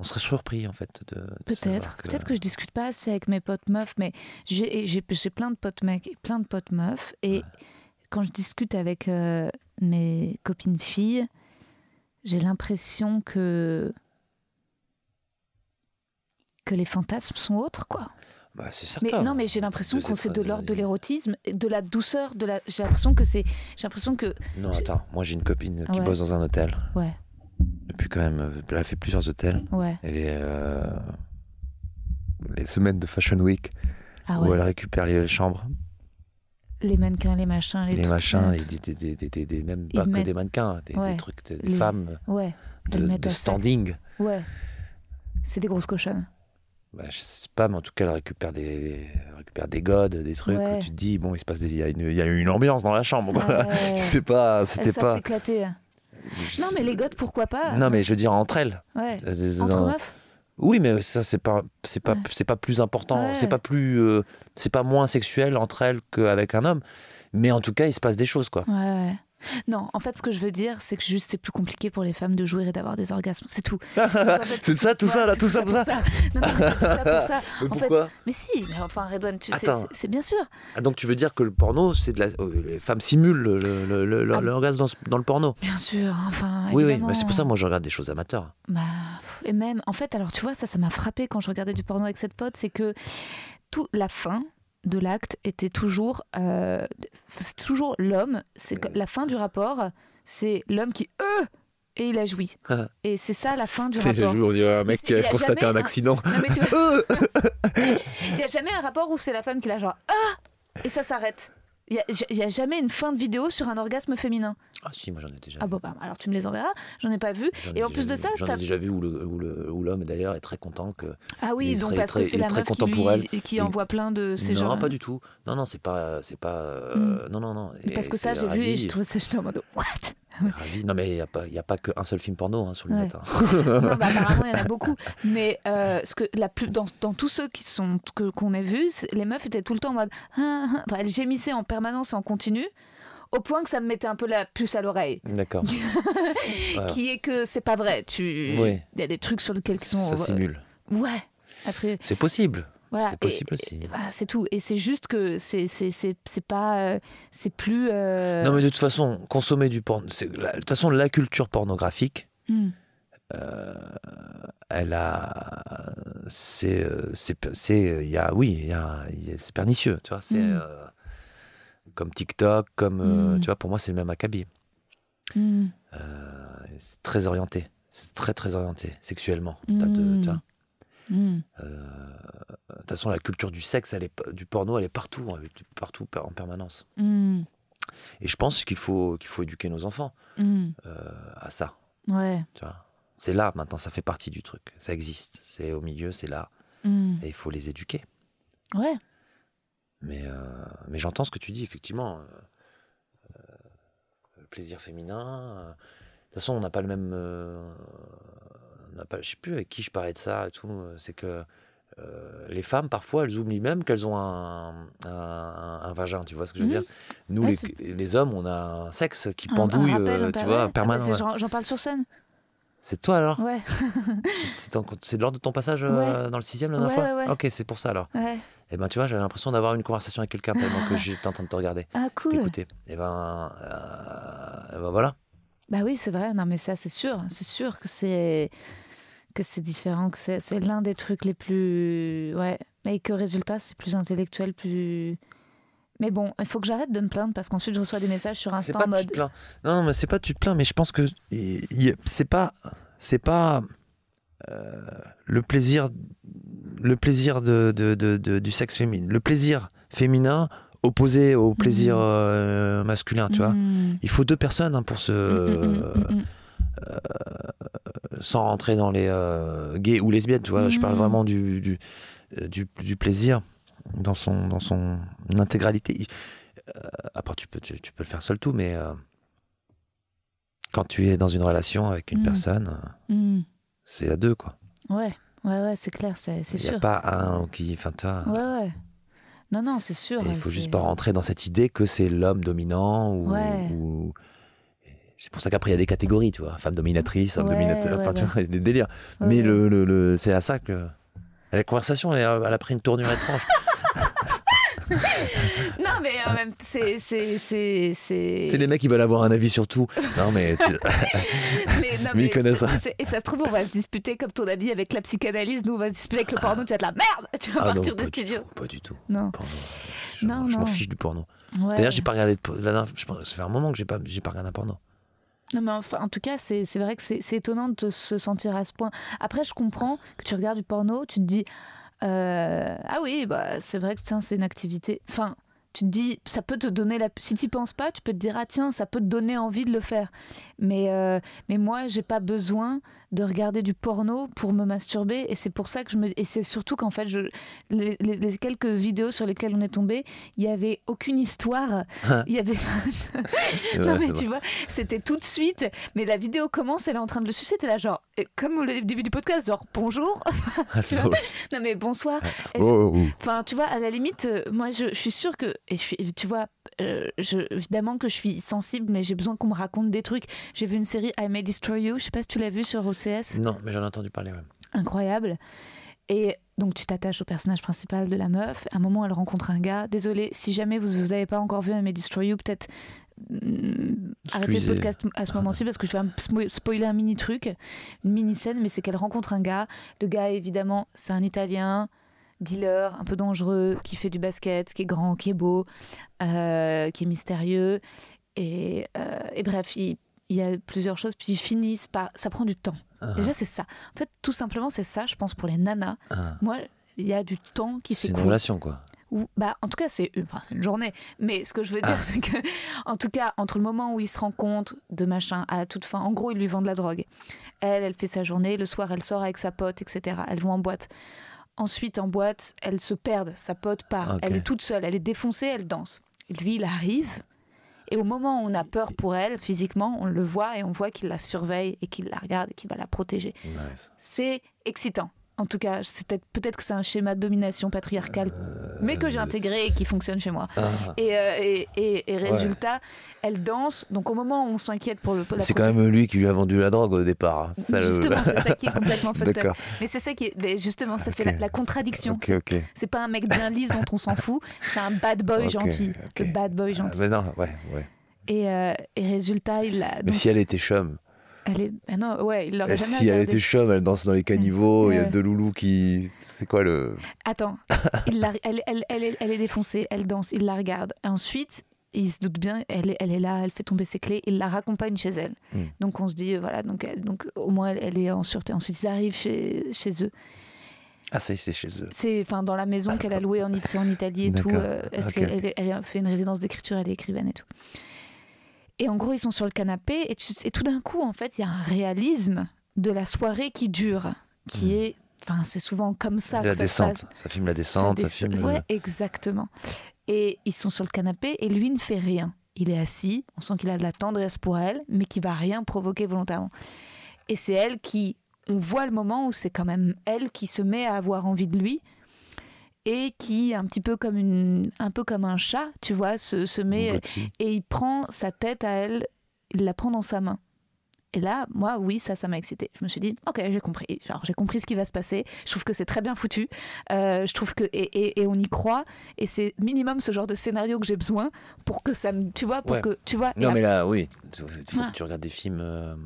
on serait surpris en fait de. de Peut-être. que- Peut-être que je discute pas assez avec mes potes meufs, mais j'ai j'ai- j'ai plein de potes mecs et plein de potes meufs. Et quand je discute avec euh, mes copines filles, j'ai l'impression que que les fantasmes sont autres, quoi. Bah, c'est Mais certain. non, mais j'ai l'impression que c'est de l'ordre de animés. l'érotisme, de la douceur, de la. J'ai l'impression que c'est. J'ai l'impression que. Non, attends, moi j'ai une copine qui Ouais. bosse dans un hôtel. Ouais, Depuis quand même, euh, elle a fait plusieurs hôtels. ouais. Elle est. euh, les semaines de Fashion Week Ah où elle récupère les chambres, Les mannequins, les machins, les, les machins, et des, des, des, des- des- même pas que des mannequins, des, Ouais. trucs, des Les- femmes Ouais. de, standing. Ouais. C'est des grosses cochonnes. Bah, je sais pas, mais en tout cas, elle récupère des, elle récupère des godes, des trucs Ouais. où tu te dis, bon, il se passe des, il y a une, il y a une ambiance dans la chambre. quoi. Ouais. <laughs> C'est pas, c'était pas. s'éclater. Je Non, mais les godes, pourquoi pas? Non, mais je veux dire entre elles. Ouais. Euh, Entre meufs? Oui, mais ça c'est pas, c'est pas, Ouais. c'est pas plus important. Ouais. C'est pas plus, euh, c'est pas moins sexuel entre elles qu'avec un homme. Mais en tout cas, il se passe des choses, quoi. Ouais, ouais. Non, en fait, ce que je veux dire, c'est que juste c'est plus compliqué pour les femmes de jouir et d'avoir des orgasmes. C'est tout. Donc, <laughs> en fait, C'est ça, tout ça, là, tout ça pour ça. Non, non, mais c'est tout ça pour ça. <laughs> Mais En fait, pourquoi Mais si, mais enfin, Redouane, tu sais, c'est- bien sûr. Ah, Donc tu veux dire que le porno, c'est de la, euh, les femmes simulent le- le- le- le- Ah. l'orgasme dans, le porno. Bien sûr, enfin. Oui, oui, mais c'est pour ça, moi, je regarde des choses amateurs. Bah, et même, en fait, alors tu vois, ça, ça m'a frappé quand je regardais du porno avec cette pote, c'est que tout la fin de l'acte était toujours, euh, c'est toujours l'homme. C'est la fin du rapport, c'est l'homme qui euh et il a joui. et c'est ça la fin du rapport. on dirait un mec qui a constaté un accident. Non, mais tu vois, <laughs> il n'y a jamais un rapport où c'est la femme qui l'a genre ah et ça s'arrête. Il n'y a, jamais une fin de vidéo sur un orgasme féminin. Ah si, moi j'en ai déjà Ah vu. bon, bah, alors tu me les enverras, j'en ai pas vu. Ai Et en plus de ça, j'en t'as- ai déjà vu où l'homme d'ailleurs est très content que. Ah oui, donc parce très- que c'est la très meuf qui, lui- qui envoie plein de ces non, gens. pas du tout. Non, non, c'est pas, c'est pas. euh, Non, non, non. Et Parce que ça, j'ai vu et j'ai trouvé ça, j'étais en mode What? Ravi. Non, mais il n'y a pas, pas qu'un seul film porno hein, sur le Ouais. net. hein. <laughs> Non, bah, apparemment, il y en a <laughs> beaucoup. Mais euh, ce que la plus, dans, dans tous ceux qui sont que- qu'on ait vus, les meufs étaient tout le temps en mode. Ah, ah. Enfin, elles gémissaient en permanence et en continu, au point que ça me mettait un peu la puce à l'oreille. D'accord. <laughs> Qui est que c'est pas vrai. Tu, Oui. il y a des trucs sur lesquels qui sont. Ça simule. Ouais. Après, C'est possible. Voilà. C'est possible Et- aussi. c'est tout. Et c'est juste que c'est c'est c'est c'est pas euh, c'est plus. euh, Non, mais de toute façon, consommer du porno. la- De toute façon, la culture pornographique, hmm. elle a. C'est. euh, c'est- c'est- Il y a. Oui, y a, y a- c'est pernicieux, tu vois. C'est. Mm. euh, comme TikTok, comme. euh, Mm. Tu vois, pour moi, c'est le même acabit. Hmm. Euh, c'est très orienté. C'est très, très orienté, sexuellement. De- tu vois. Euh, de toute façon, la culture du sexe, elle est, du porno, elle est partout, elle est partout en permanence. Hmm. Et je pense qu'il faut, qu'il faut éduquer nos enfants Hmm. euh, à ça. Ouais. Tu vois? C'est là maintenant, ça fait partie du truc. Ça existe. C'est au milieu, c'est là. Hmm. Et il faut les éduquer. Ouais. Mais, euh, mais j'entends ce que tu dis, effectivement. euh, le plaisir féminin. euh, de toute façon, on n'a pas le même. On n'a pas, je sais plus avec qui je parlais de ça et tout. euh, C'est que euh, les femmes, parfois, elles oublient même qu'elles ont un, un, un vagin. Tu vois ce que je veux Mhm. dire? Nous, Ouais, les, les hommes, on a un sexe qui pendouille, rappel, euh, tu vois, permanent. Ah. J'en parle sur scène. C'est toi alors? Ouais. C'est lors de ton passage euh, dans le sixième la dernière Ouais, fois? ouais. Ok, c'est pour ça alors. Et ben tu vois, j'avais l'impression d'avoir une conversation avec quelqu'un tellement que <laughs> j'étais en train de te regarder, Ah, cool. t'écouter. Et ben, euh, et ben voilà. Bah oui, c'est vrai. Non, mais ça, c'est sûr. C'est sûr que c'est que c'est différent, que c'est l'un des trucs les plus. Ouais. Mais que résultat, c'est plus intellectuel, plus. Mais bon, il faut que j'arrête de me plaindre parce qu'ensuite je reçois des messages sur Insta pas en tu mode. te plains. Non, non, mais c'est pas tu te plains, mais je pense que c'est pas, c'est pas euh, le plaisir, le plaisir de, de- de- de- du sexe féminin, le plaisir féminin opposé au plaisir Mhm. euh, masculin, tu vois. Mm. Il faut deux personnes hein, pour se, Mm, mm, mm, mm, sans rentrer dans les euh, gays ou lesbiennes, tu vois. Je parle Mhm. vraiment du, du, euh, du, du plaisir dans son, dans son intégralité. Euh, après, tu peux, tu, tu peux le faire seul tout, mais quand tu es dans une relation avec une Mm. personne, Hmm. c'est à deux, quoi. Ouais, ouais, ouais, c'est clair, c'est c'est Il n'y a sûr. pas un qui. Enfin, tu vois, Ouais, ouais. Non, non, c'est sûr. il faut c'est- juste pas rentrer dans cette idée que c'est l'homme dominant ou. Ouais. ou- C'est pour ça qu'après, il y a des catégories, tu vois. Femme dominatrice, homme Ouais, dominateur, ouais, enfin, ouais. des délires. Mais le, le- le- c'est à ça que. La conversation, elle, a- elle a pris une tournure étrange. <laughs> <laughs> Non, mais en même c'est. c'est- les mecs, ils veulent avoir un avis sur tout. Non, mais. <laughs> Mais, non, Lui, il connaît ça. Et ça se trouve, on va se disputer comme ton ami avec la psychanalyse. Nous, on va se disputer avec le porno. Tu vas de la merde Tu vas Ah partir pas du du studio. tout, Pas du tout. Non. Porno. Je, Non, je m'en fiche du porno. Ouais. D'ailleurs, j'ai pas regardé. de dernière- je pense- Ça fait un moment que j'ai pas, j'ai pas regardé un porno. Non, mais enfin, en tout cas, c'est vrai que c'est étonnant de se sentir à ce point. Après, je comprends que tu regardes du porno, tu te dis euh, Ah oui, bah, c'est vrai que c'est une activité. Enfin, tu te dis, ça peut te donner la. Si tu penses pas, tu peux te dire Ah tiens, ça peut te donner envie de le faire. Mais, euh, mais moi, j'ai pas besoin de regarder du porno pour me masturber. Et c'est pour ça que je me. Et c'est surtout qu'en fait, je... les, les- les quelques vidéos sur lesquelles on est tombé, il y avait aucune histoire. Il y avait. <laughs> <laughs> non, mais tu vois, c'était tout de suite. Mais la vidéo commence, elle est en train de le sucer. T'es là, genre, comme au début du podcast, genre, bonjour. Ah, non, mais bonsoir. Oh, oh. Enfin, tu vois, à la limite, euh, moi, je, je suis sûre que. Et je suis, tu vois, euh, je, évidemment que je suis sensible, mais j'ai besoin qu'on me raconte des trucs. J'ai vu une série I May Destroy You. Je sais pas si tu l'as vu sur OCS. Non, mais j'en ai entendu parler. Ouais. Incroyable. Et donc, tu t'attaches au personnage principal de la meuf. À un moment, elle rencontre un gars. Désolée, si jamais vous n'avez pas encore vu I May Destroy You, peut-être. hum, Arrêtez le podcast à ce moment-ci parce que je vais me spoiler un mini truc, une mini scène, mais c'est qu'elle rencontre un gars. Le gars, évidemment, c'est un Italien, dealer, un peu dangereux, qui fait du basket, qui est grand, qui est beau, euh, qui est mystérieux. Et, euh, et bref, il, il y a plusieurs choses, puis ils finissent par. Ça prend du temps. Ah, Déjà, c'est ça. En fait, tout simplement, c'est ça, je pense, pour les nanas. ah. Moi, il y a du temps qui C'est une s'écoule. relation, quoi. Bah, en tout cas, c'est une, enfin, c'est une journée. Mais ce que je veux dire, Ah. <laughs> c'est que, en tout cas, entre le moment où ils se rencontrent, de machin, à la toute fin, en gros, ils lui vendent de la drogue. Elle, elle fait sa journée. Le soir, elle sort avec sa pote, etc. Elles vont en boîte. Ensuite, en boîte, elles se perdent. Sa pote part. Ok. Elle est toute seule. Elle est défoncée. Elle danse. Lui, il arrive. Et au moment où on a peur pour elle, physiquement, on le voit et on voit qu'il la surveille et qu'il la regarde et qu'il va la protéger. Nice. C'est excitant. En tout cas, c'est peut-être peut-être que c'est un schéma de domination patriarcale, mais que j'ai intégré et qui fonctionne chez moi. Ah. Et, euh, et, et- et résultat, elle danse. Donc au moment où on s'inquiète pour le C'est quand même lui qui lui a vendu la drogue au départ. hein. Ça, le- Justement, c'est ça qui est complètement <laughs> fucked up. Mais c'est ça qui est. mais justement, ça fait la, la contradiction. Ok, ok. C'est pas un mec bien lisse dont on s'en fout, c'est un bad boy gentil. Le bad boy Ah, gentil. mais non, ouais, ouais. Et, euh, résultat, il a. Mais si elle était chum, elle est. ah non, ouais, il l'aurait eh, jamais si elle était chum, elle danse dans les caniveaux, il y a deux loulous qui. C'est quoi le. Attends, il la- elle, elle, elle, est, elle est défoncée, elle danse, il la regarde. Ensuite, il se doute bien, elle est, là, elle fait tomber ses clés, il la raccompagne chez elle. Hmm. Donc on se dit, voilà, donc, au moins elle, est en sûreté. Ensuite, ils arrivent chez, chez eux. Ah, ça y est, c'est chez eux. C'est enfin dans la maison qu'elle a louée en, en Italie et tout. Euh, Est-ce Ok. qu'elle elle- fait une résidence d'écriture, elle est écrivaine et tout. Et en gros, ils sont sur le canapé et, tu- et tout d'un coup, en fait, il y a un réalisme de la soirée qui dure, qui Hmm. est, enfin, c'est souvent comme ça la que ça se passe. descente. Ça filme la descente, ça, Ça filme. descend- le- Ouais, exactement. Et ils sont sur le canapé et lui ne fait rien. Il est assis, on sent qu'il a de la tendresse pour elle, mais qui va rien provoquer volontairement. Et c'est elle qui, on voit le moment où c'est quand même elle qui se met à avoir envie de lui et qui, un petit peu comme une, un peu comme un chat, tu vois, se, se met et il prend sa tête à elle, il la prend dans sa main. Et là, moi, oui, ça, ça m'a excité. Je me suis dit, ok, j'ai compris. Genre, j'ai compris ce qui va se passer. Je trouve que c'est très bien foutu. Euh, je trouve que et, et- et on y croit. Et c'est minimum ce genre de scénario que j'ai besoin pour que ça me, tu vois, pour Ouais. que, tu vois. Non, mais là, oui. Il faut Ouais. que tu regardes des films. euh,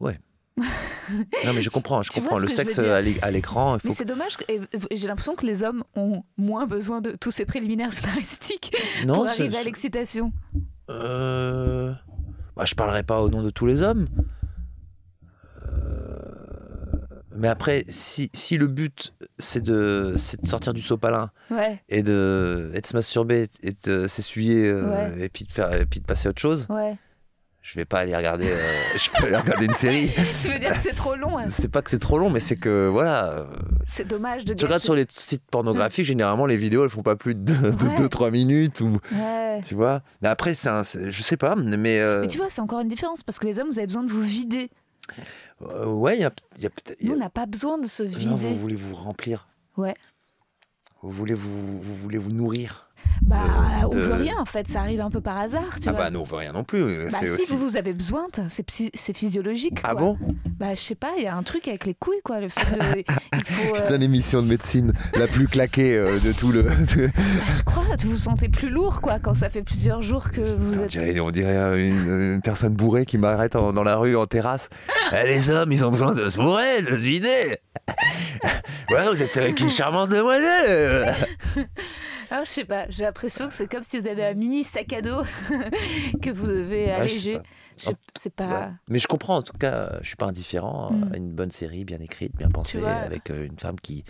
Ouais. Non, mais je comprends, je Tu comprends. Le sexe à l'é- à l'écran, il Mais c'est dommage. que- et j'ai l'impression que les hommes ont moins besoin de tous ces préliminaires <laughs> scénaristiques Non, pour arriver à l'excitation. Euh... Bah, je parlerai pas au nom de tous les hommes. Euh, Mais après, si, si le but c'est de, sortir du sopalin Ouais, et de, et de se masturber et de s'essuyer euh, Ouais. et, puis de faire, et puis de passer à autre chose, ouais. Je vais pas aller regarder, euh, <laughs> je peux aller regarder une série. <laughs> tu veux dire que c'est trop long hein C'est pas que c'est trop long, mais c'est que voilà. euh, C'est dommage de Tu regardes sur les sites pornographiques, généralement les vidéos elles font pas plus de Ouais. 2-3 minutes ou Ouais. tu vois. Mais après, c'est je sais pas, mais, euh, Mais tu vois, c'est encore une différence parce que les hommes, vous avez besoin de vous vider. euh, ouais, il y a, y a Nous, on n'a pas besoin de se Non, vider. vous voulez vous remplir. Ouais. Vous voulez vous, vous voulez vous nourrir. Bah, de- on veut rien en fait, ça arrive un peu par hasard, tu ah vois. bah non, on veut rien non plus. Bah si, aussi. vous, vous avez besoin, c'est physiologique. Ah quoi. bon? Bah je sais pas, il y a un truc avec les couilles quoi, le fait de... il faut, <laughs> euh, Putain, l'émission de médecine la plus claquée euh, de tout le. bah, je crois, vous vous sentez plus lourd quoi quand ça fait plusieurs jours que vous on, êtes... dirait, on dirait une, une personne bourrée qui m'arrête dans la rue en terrasse. Eh, les hommes, ils ont besoin de se bourrer, de se vider. ouais, vous êtes avec une charmante demoiselle. Ah, je sais pas, j'ai l'impression que c'est comme si vous avez un mini sac à dos <laughs> que vous devez Ouais, alléger. C'est pas... Ouais. Mais je comprends, en tout cas, je suis pas indifférent Mm. à une bonne série, bien écrite, bien pensée, avec euh, une femme qui,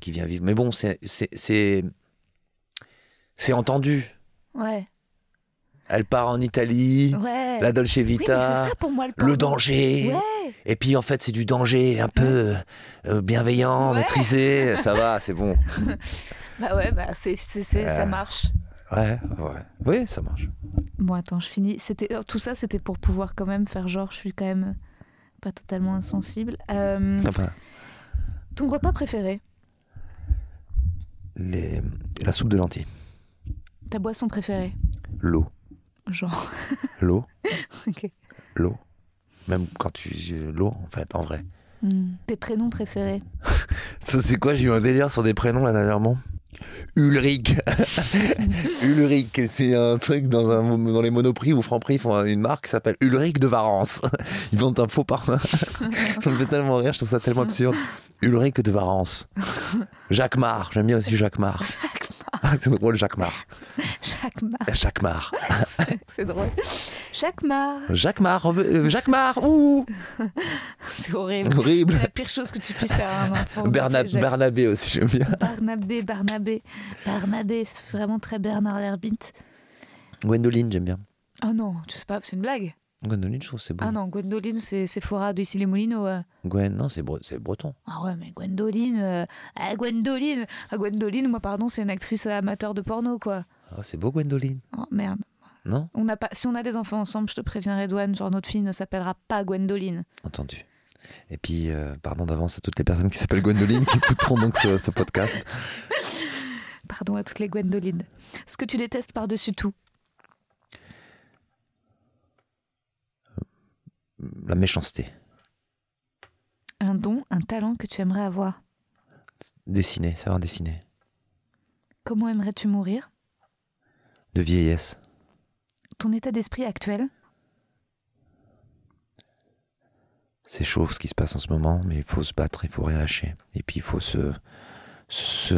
qui vient vivre. Mais bon, c'est c'est- entendu. Ouais, Elle part en Italie, ouais. la Dolce Oui, Vita, ça pour moi le le danger. Ouais, Et puis en fait, c'est du danger un peu euh, bienveillant, Ouais. maîtrisé. Ça va, c'est bon. <laughs> bah ouais, bah c'est, c'est- ça Euh. marche. Ouais, ouais. Oui, ça marche. Bon, attends, je finis. C'était euh, tout ça, c'était pour pouvoir quand même faire genre, je suis quand même pas totalement insensible. Euh, Enfin, ton repas préféré, les... la soupe de lentilles, ta boisson préférée, l'eau, genre. <laughs> l'eau, ok. l'eau. Même quand tu l'eau, en fait, en vrai. Hmm. Tes prénoms préférés. Ça, c'est quoi? J'ai eu un délire sur des prénoms là dernièrement. Ulrich. <laughs> Ulrich, c'est un truc dans, un, dans les monoprix ou Franprix, ils font une marque qui s'appelle Ulrich de Varence. Ils vendent un faux parfum. <laughs> ça me fait tellement rire, je trouve ça tellement absurde. Ulrich de Varence. Jacques Mar, j'aime bien aussi Jacques Mar. Ah, c'est drôle, Jacques Mar. Jacques Mar, Jacques Mar. <laughs> c'est drôle. Jacques Mar, Jacques Mar, rev- euh, Jacques Mar, ouh <laughs> c'est horrible. Horrible. C'est la pire chose que tu puisses faire à un enfant. Berna- Jacques- Bernabé aussi, j'aime bien. Barnabé, Barnabé, Barnabé, c'est vraiment très Bernard Lermite. Gwendoline, j'aime bien. Oh non, tu sais pas, c'est une blague. Gwendoline, je trouve c'est beau. Ah non, Gwendoline, c'est Sephora de les Moulineaux. euh. Gwen, non, c'est bre- breton. Ah ouais, mais Gwendoline, euh, ah, Gwendoline, ah, Gwendoline, moi pardon, c'est une actrice amateur de porno quoi. Ah, c'est beau, Gwendoline. Oh merde. Non? On n'a pas, si on a des enfants ensemble, je te préviens Redouane, genre notre fille ne s'appellera pas Gwendoline. Entendu. Et puis, euh, pardon d'avance à toutes les personnes qui s'appellent Gwendoline qui écouteront donc ce, ce podcast. <laughs> Pardon à toutes les Gwendolines. Ce que tu détestes par-dessus tout. La méchanceté. Un don, un talent que tu aimerais avoir. Dessiner, savoir dessiner. Comment aimerais-tu mourir? De vieillesse. Ton état d'esprit actuel? C'est chaud ce qui se passe en ce moment, mais il faut se battre, il faut rien lâcher. Et puis il faut se, se,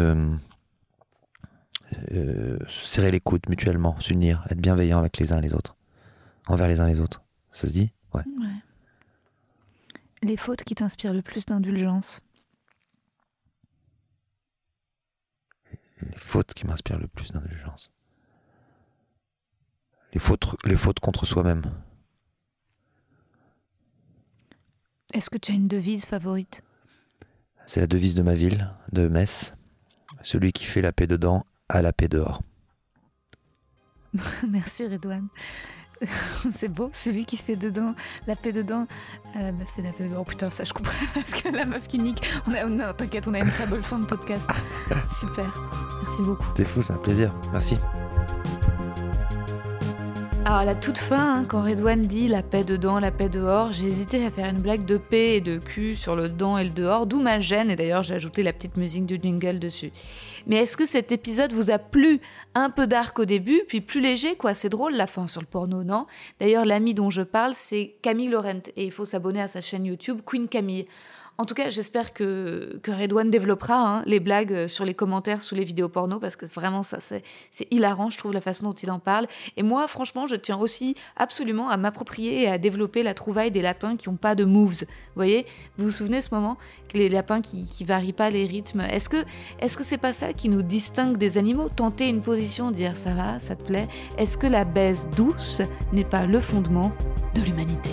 euh, se serrer les coudes mutuellement, s'unir, être bienveillant avec les uns et les autres. Envers les uns et les autres. Ça se dit? Ouais. Ouais. Les fautes qui t'inspirent le plus d'indulgence. Les fautes qui m'inspirent le plus d'indulgence. Les fautes, les fautes contre soi-même. Est-ce que tu as une devise favorite? C'est la devise de ma ville, de Metz. Celui qui fait la paix dedans a la paix dehors. <laughs> Merci Redouane. <laughs> C'est beau, celui qui fait dedans, la paix dedans, euh, la meuf fait la paix dedans. Oh putain, ça je comprends <laughs> parce que la meuf qui nique. On a, non, t'inquiète, on a une très bonne fin de podcast. <laughs> Super, merci beaucoup. C'est fou, c'est un plaisir. Merci. Alors à la toute fin, hein, quand Redouane dit la paix dedans, la paix dehors, j'ai hésité à faire une blague de paix et de cul sur le dedans et le dehors, d'où ma gêne, et d'ailleurs j'ai ajouté la petite musique du jingle dessus. Mais est-ce que cet épisode vous a plu? Un peu dark au début, puis plus léger, quoi, c'est drôle la fin sur le porno, non? D'ailleurs l'ami dont je parle, c'est Camille Laurent, et il faut s'abonner à sa chaîne YouTube Queen Camille. En tout cas, j'espère que, que Redouane développera hein, les blagues euh, sur les commentaires sous les vidéos porno, parce que vraiment, ça, c'est hilarant, je trouve, la façon dont il en parle. Et moi, franchement, je tiens aussi absolument à m'approprier et à développer la trouvaille des lapins qui n'ont pas de moves. Vous voyez Vous vous souvenez ce moment Les lapins qui, qui varient pas les rythmes. Est-ce que est-ce que c'est pas ça qui nous distingue des animaux? Tenter une position, dire ça va, ça te plaît Est-ce que la baisse douce n'est pas le fondement de l'humanité?